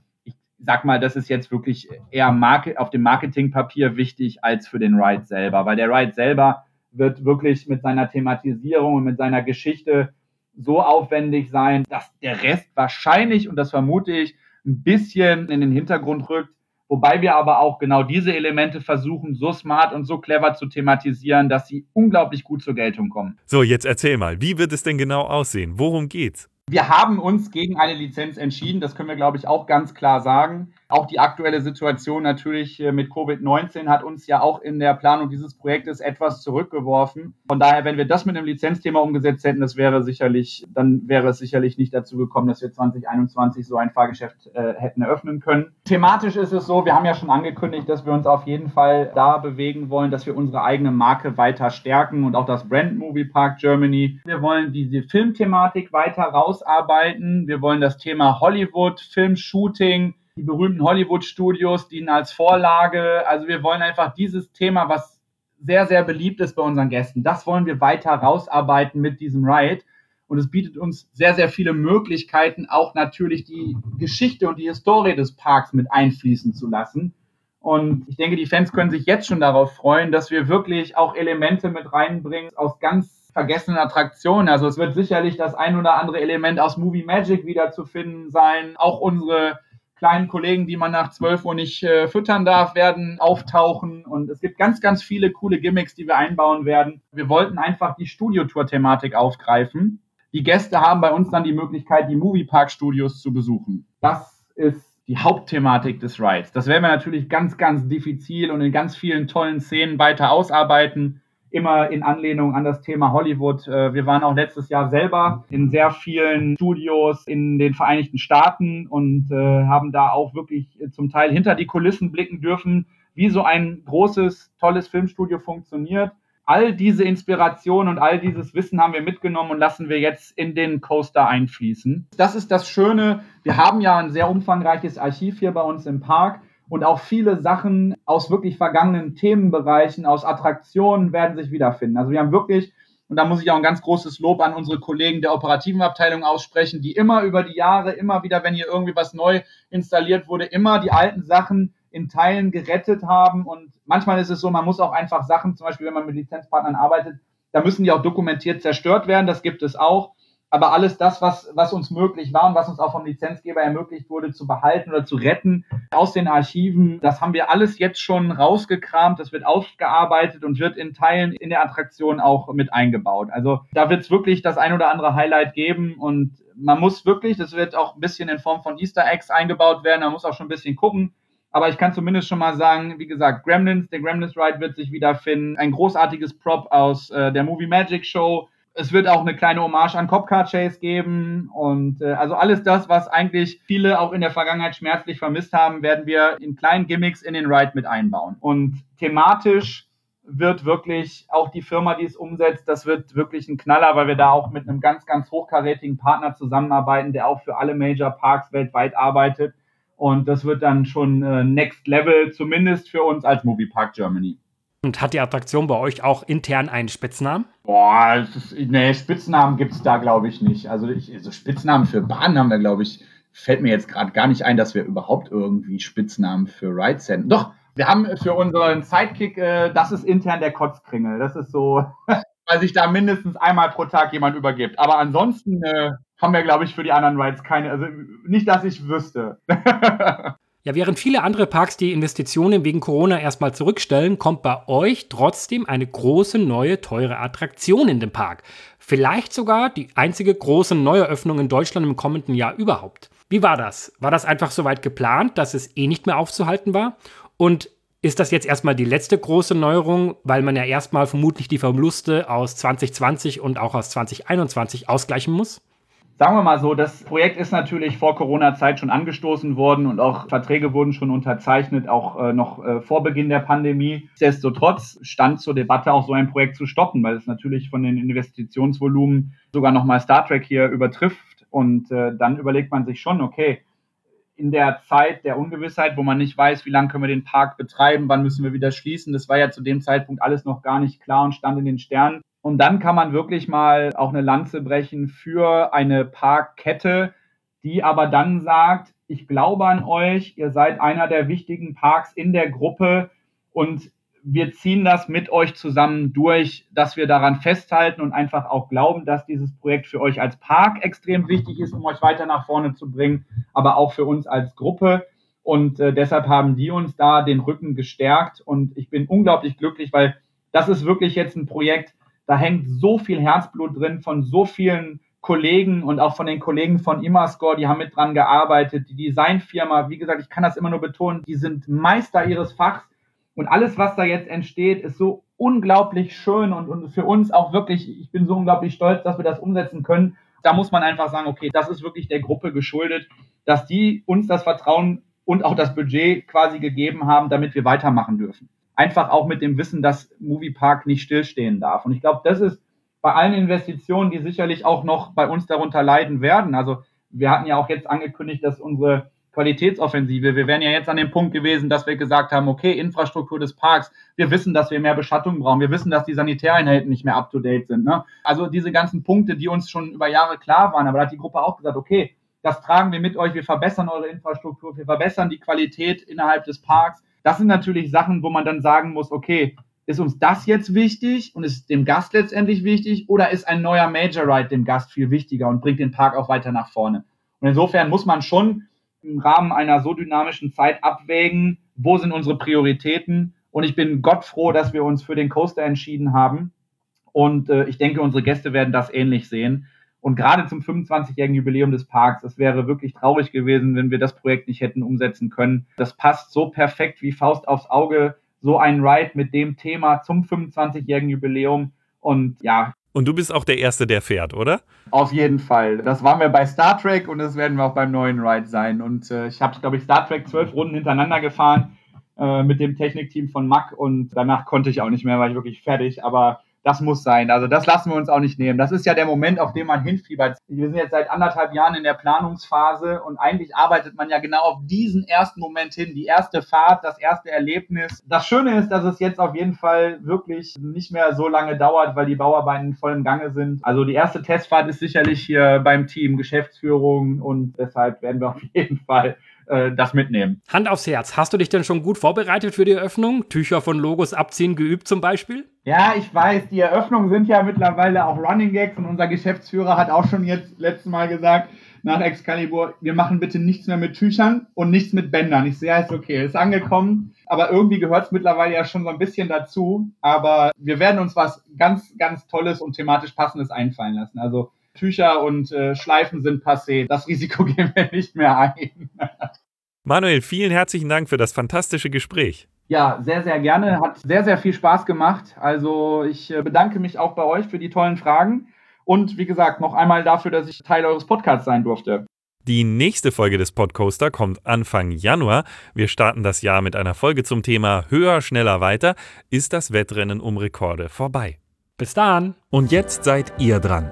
sag mal, das ist jetzt wirklich eher Marke, auf dem Marketingpapier wichtig als für den Ride selber, weil der Ride selber wird wirklich mit seiner Thematisierung und mit seiner Geschichte so aufwendig sein, dass der Rest wahrscheinlich, und das vermute ich, ein bisschen in den Hintergrund rückt. Wobei wir aber auch genau diese Elemente versuchen, so smart und so clever zu thematisieren, dass sie unglaublich gut zur Geltung kommen.
So, jetzt erzähl mal, wie wird es denn genau aussehen? Worum geht's?
Wir haben uns gegen eine Lizenz entschieden, das können wir, glaube ich, auch ganz klar sagen. Auch die aktuelle Situation natürlich äh, mit Covid-19 hat uns ja auch in der Planung dieses Projektes etwas zurückgeworfen. Von daher, wenn wir das mit einem Lizenzthema umgesetzt hätten, das wäre sicherlich, dann wäre es sicherlich nicht dazu gekommen, dass wir 2021 so ein Fahrgeschäft äh, hätten eröffnen können. Thematisch ist es so, wir haben ja schon angekündigt, dass wir uns auf jeden Fall da bewegen wollen, dass wir unsere eigene Marke weiter stärken und auch das Brand Movie Park Germany. Wir wollen diese Filmthematik weiter rausarbeiten. Wir wollen das Thema Hollywood, Filmshooting, die berühmten Hollywood-Studios dienen als Vorlage. Also wir wollen einfach dieses Thema, was sehr, sehr beliebt ist bei unseren Gästen, das wollen wir weiter rausarbeiten mit diesem Ride. Und es bietet uns sehr, sehr viele Möglichkeiten, auch natürlich die Geschichte und die Historie des Parks mit einfließen zu lassen. Und ich denke, die Fans können sich jetzt schon darauf freuen, dass wir wirklich auch Elemente mit reinbringen aus ganz vergessenen Attraktionen. Also es wird sicherlich das ein oder andere Element aus Movie Magic wieder zu finden sein. Auch unsere kleinen Kollegen, die man nach 12 Uhr nicht äh, füttern darf, werden auftauchen. Und es gibt ganz, ganz viele coole Gimmicks, die wir einbauen werden. Wir wollten einfach die Studiotour-Thematik aufgreifen. Die Gäste haben bei uns dann die Möglichkeit, die Moviepark-Studios zu besuchen. Das ist die Hauptthematik des Rides. Das werden wir natürlich ganz, ganz diffizil und in ganz vielen tollen Szenen weiter ausarbeiten immer in Anlehnung an das Thema Hollywood. Äh, wir waren auch letztes Jahr selber in sehr vielen Studios in den Vereinigten Staaten und äh, haben da auch wirklich zum Teil hinter die Kulissen blicken dürfen, wie so ein großes, tolles Filmstudio funktioniert. All diese Inspiration und all dieses Wissen haben wir mitgenommen und lassen wir jetzt in den Coaster einfließen. Das ist das Schöne. Wir haben ja ein sehr umfangreiches Archiv hier bei uns im Park und auch viele Sachen aus wirklich vergangenen Themenbereichen, aus Attraktionen werden sich wiederfinden. Also wir haben wirklich, und da muss ich auch ein ganz großes Lob an unsere Kollegen der operativen Abteilung aussprechen, die immer über die Jahre, immer wieder, wenn hier irgendwie was neu installiert wurde, immer die alten Sachen in Teilen gerettet haben. Und manchmal ist es so, man muss auch einfach Sachen, zum Beispiel wenn man mit Lizenzpartnern arbeitet, da müssen die auch dokumentiert zerstört werden. Das gibt es auch aber alles das, was, was uns möglich war und was uns auch vom Lizenzgeber ermöglicht wurde, zu behalten oder zu retten aus den Archiven, das haben wir alles jetzt schon rausgekramt, das wird ausgearbeitet und wird in Teilen in der Attraktion auch mit eingebaut. Also da wird es wirklich das ein oder andere Highlight geben und man muss wirklich, das wird auch ein bisschen in Form von Easter Eggs eingebaut werden, man muss auch schon ein bisschen gucken. Aber ich kann zumindest schon mal sagen, wie gesagt, Gremlins, der Gremlins Ride wird sich wiederfinden. Ein großartiges Prop aus äh, der Movie Magic Show es wird auch eine kleine Hommage an Copcar Chase geben und äh, also alles das, was eigentlich viele auch in der Vergangenheit schmerzlich vermisst haben, werden wir in kleinen Gimmicks in den Ride mit einbauen. Und thematisch wird wirklich auch die Firma, die es umsetzt, das wird wirklich ein Knaller, weil wir da auch mit einem ganz, ganz hochkarätigen Partner zusammenarbeiten, der auch für alle Major Parks weltweit arbeitet. Und das wird dann schon äh, Next Level, zumindest für uns als Movie Park Germany.
Und hat die Attraktion bei euch auch intern einen Spitznamen?
Boah, nee, Spitznamen gibt es da, glaube ich, nicht. Also, ich, also Spitznamen für Bahnen haben wir, glaube ich, fällt mir jetzt gerade gar nicht ein, dass wir überhaupt irgendwie Spitznamen für Rides hätten. Doch, wir haben für unseren Sidekick, äh, das ist intern der Kotzkringel. Das ist so, (laughs) weil sich da mindestens einmal pro Tag jemand übergibt. Aber ansonsten äh, haben wir, glaube ich, für die anderen Rides keine, also nicht, dass ich wüsste. (laughs)
Ja, während viele andere Parks die Investitionen wegen Corona erstmal zurückstellen, kommt bei euch trotzdem eine große, neue, teure Attraktion in den Park. Vielleicht sogar die einzige große Neueröffnung in Deutschland im kommenden Jahr überhaupt. Wie war das? War das einfach so weit geplant, dass es eh nicht mehr aufzuhalten war? Und ist das jetzt erstmal die letzte große Neuerung, weil man ja erstmal vermutlich die Verluste aus 2020 und auch aus 2021 ausgleichen muss?
Sagen wir mal so, das Projekt ist natürlich vor Corona-Zeit schon angestoßen worden und auch Verträge wurden schon unterzeichnet, auch äh, noch äh, vor Beginn der Pandemie. Nichtsdestotrotz stand zur Debatte auch so ein Projekt zu stoppen, weil es natürlich von den Investitionsvolumen sogar nochmal Star Trek hier übertrifft. Und äh, dann überlegt man sich schon, okay, in der Zeit der Ungewissheit, wo man nicht weiß, wie lange können wir den Park betreiben, wann müssen wir wieder schließen, das war ja zu dem Zeitpunkt alles noch gar nicht klar und stand in den Sternen. Und dann kann man wirklich mal auch eine Lanze brechen für eine Parkkette, die aber dann sagt, ich glaube an euch, ihr seid einer der wichtigen Parks in der Gruppe und wir ziehen das mit euch zusammen durch, dass wir daran festhalten und einfach auch glauben, dass dieses Projekt für euch als Park extrem wichtig ist, um euch weiter nach vorne zu bringen, aber auch für uns als Gruppe. Und äh, deshalb haben die uns da den Rücken gestärkt und ich bin unglaublich glücklich, weil das ist wirklich jetzt ein Projekt, da hängt so viel Herzblut drin von so vielen Kollegen und auch von den Kollegen von Immerscore, die haben mit dran gearbeitet. Die Designfirma, wie gesagt, ich kann das immer nur betonen, die sind Meister ihres Fachs. Und alles, was da jetzt entsteht, ist so unglaublich schön und, und für uns auch wirklich, ich bin so unglaublich stolz, dass wir das umsetzen können. Da muss man einfach sagen, okay, das ist wirklich der Gruppe geschuldet, dass die uns das Vertrauen und auch das Budget quasi gegeben haben, damit wir weitermachen dürfen. Einfach auch mit dem Wissen, dass Moviepark nicht stillstehen darf. Und ich glaube, das ist bei allen Investitionen, die sicherlich auch noch bei uns darunter leiden werden. Also wir hatten ja auch jetzt angekündigt, dass unsere Qualitätsoffensive, wir wären ja jetzt an dem Punkt gewesen, dass wir gesagt haben, okay, Infrastruktur des Parks, wir wissen, dass wir mehr Beschattung brauchen, wir wissen, dass die Sanitäreinheiten nicht mehr up-to-date sind. Ne? Also diese ganzen Punkte, die uns schon über Jahre klar waren, aber da hat die Gruppe auch gesagt, okay, das tragen wir mit euch, wir verbessern eure Infrastruktur, wir verbessern die Qualität innerhalb des Parks. Das sind natürlich Sachen, wo man dann sagen muss, okay, ist uns das jetzt wichtig und ist dem Gast letztendlich wichtig oder ist ein neuer Major Ride dem Gast viel wichtiger und bringt den Park auch weiter nach vorne? Und insofern muss man schon im Rahmen einer so dynamischen Zeit abwägen, wo sind unsere Prioritäten. Und ich bin Gott froh, dass wir uns für den Coaster entschieden haben. Und äh, ich denke, unsere Gäste werden das ähnlich sehen. Und gerade zum 25-jährigen Jubiläum des Parks, es wäre wirklich traurig gewesen, wenn wir das Projekt nicht hätten umsetzen können. Das passt so perfekt wie Faust aufs Auge, so ein Ride mit dem Thema zum 25-jährigen Jubiläum. Und ja.
Und du bist auch der Erste, der fährt, oder?
Auf jeden Fall. Das waren wir bei Star Trek und das werden wir auch beim neuen Ride sein. Und äh, ich habe, glaube ich, Star Trek zwölf Runden hintereinander gefahren äh, mit dem Technikteam von Mack und danach konnte ich auch nicht mehr, war ich wirklich fertig. Aber das muss sein. Also das lassen wir uns auch nicht nehmen. Das ist ja der Moment, auf den man hinfiebert. Wir sind jetzt seit anderthalb Jahren in der Planungsphase und eigentlich arbeitet man ja genau auf diesen ersten Moment hin, die erste Fahrt, das erste Erlebnis. Das Schöne ist, dass es jetzt auf jeden Fall wirklich nicht mehr so lange dauert, weil die Bauarbeiten voll im Gange sind. Also die erste Testfahrt ist sicherlich hier beim Team Geschäftsführung und deshalb werden wir auf (laughs) jeden Fall äh, das mitnehmen.
Hand aufs Herz, hast du dich denn schon gut vorbereitet für die Eröffnung? Tücher von Logos abziehen geübt zum Beispiel?
Ja, ich weiß, die Eröffnungen sind ja mittlerweile auch Running Gags und unser Geschäftsführer hat auch schon jetzt letztes Mal gesagt, nach Excalibur, wir machen bitte nichts mehr mit Tüchern und nichts mit Bändern. Ich sehe, ist okay, ist angekommen, aber irgendwie gehört es mittlerweile ja schon so ein bisschen dazu. Aber wir werden uns was ganz, ganz Tolles und thematisch Passendes einfallen lassen. Also Tücher und äh, Schleifen sind passé. Das Risiko (laughs) gehen wir nicht mehr ein.
Manuel, vielen herzlichen Dank für das fantastische Gespräch.
Ja, sehr, sehr gerne. Hat sehr, sehr viel Spaß gemacht. Also ich äh, bedanke mich auch bei euch für die tollen Fragen. Und wie gesagt, noch einmal dafür, dass ich Teil eures Podcasts sein durfte.
Die nächste Folge des Podcoaster kommt Anfang Januar. Wir starten das Jahr mit einer Folge zum Thema Höher, schneller, weiter. Ist das Wettrennen um Rekorde vorbei?
Bis dann.
Und jetzt seid ihr dran.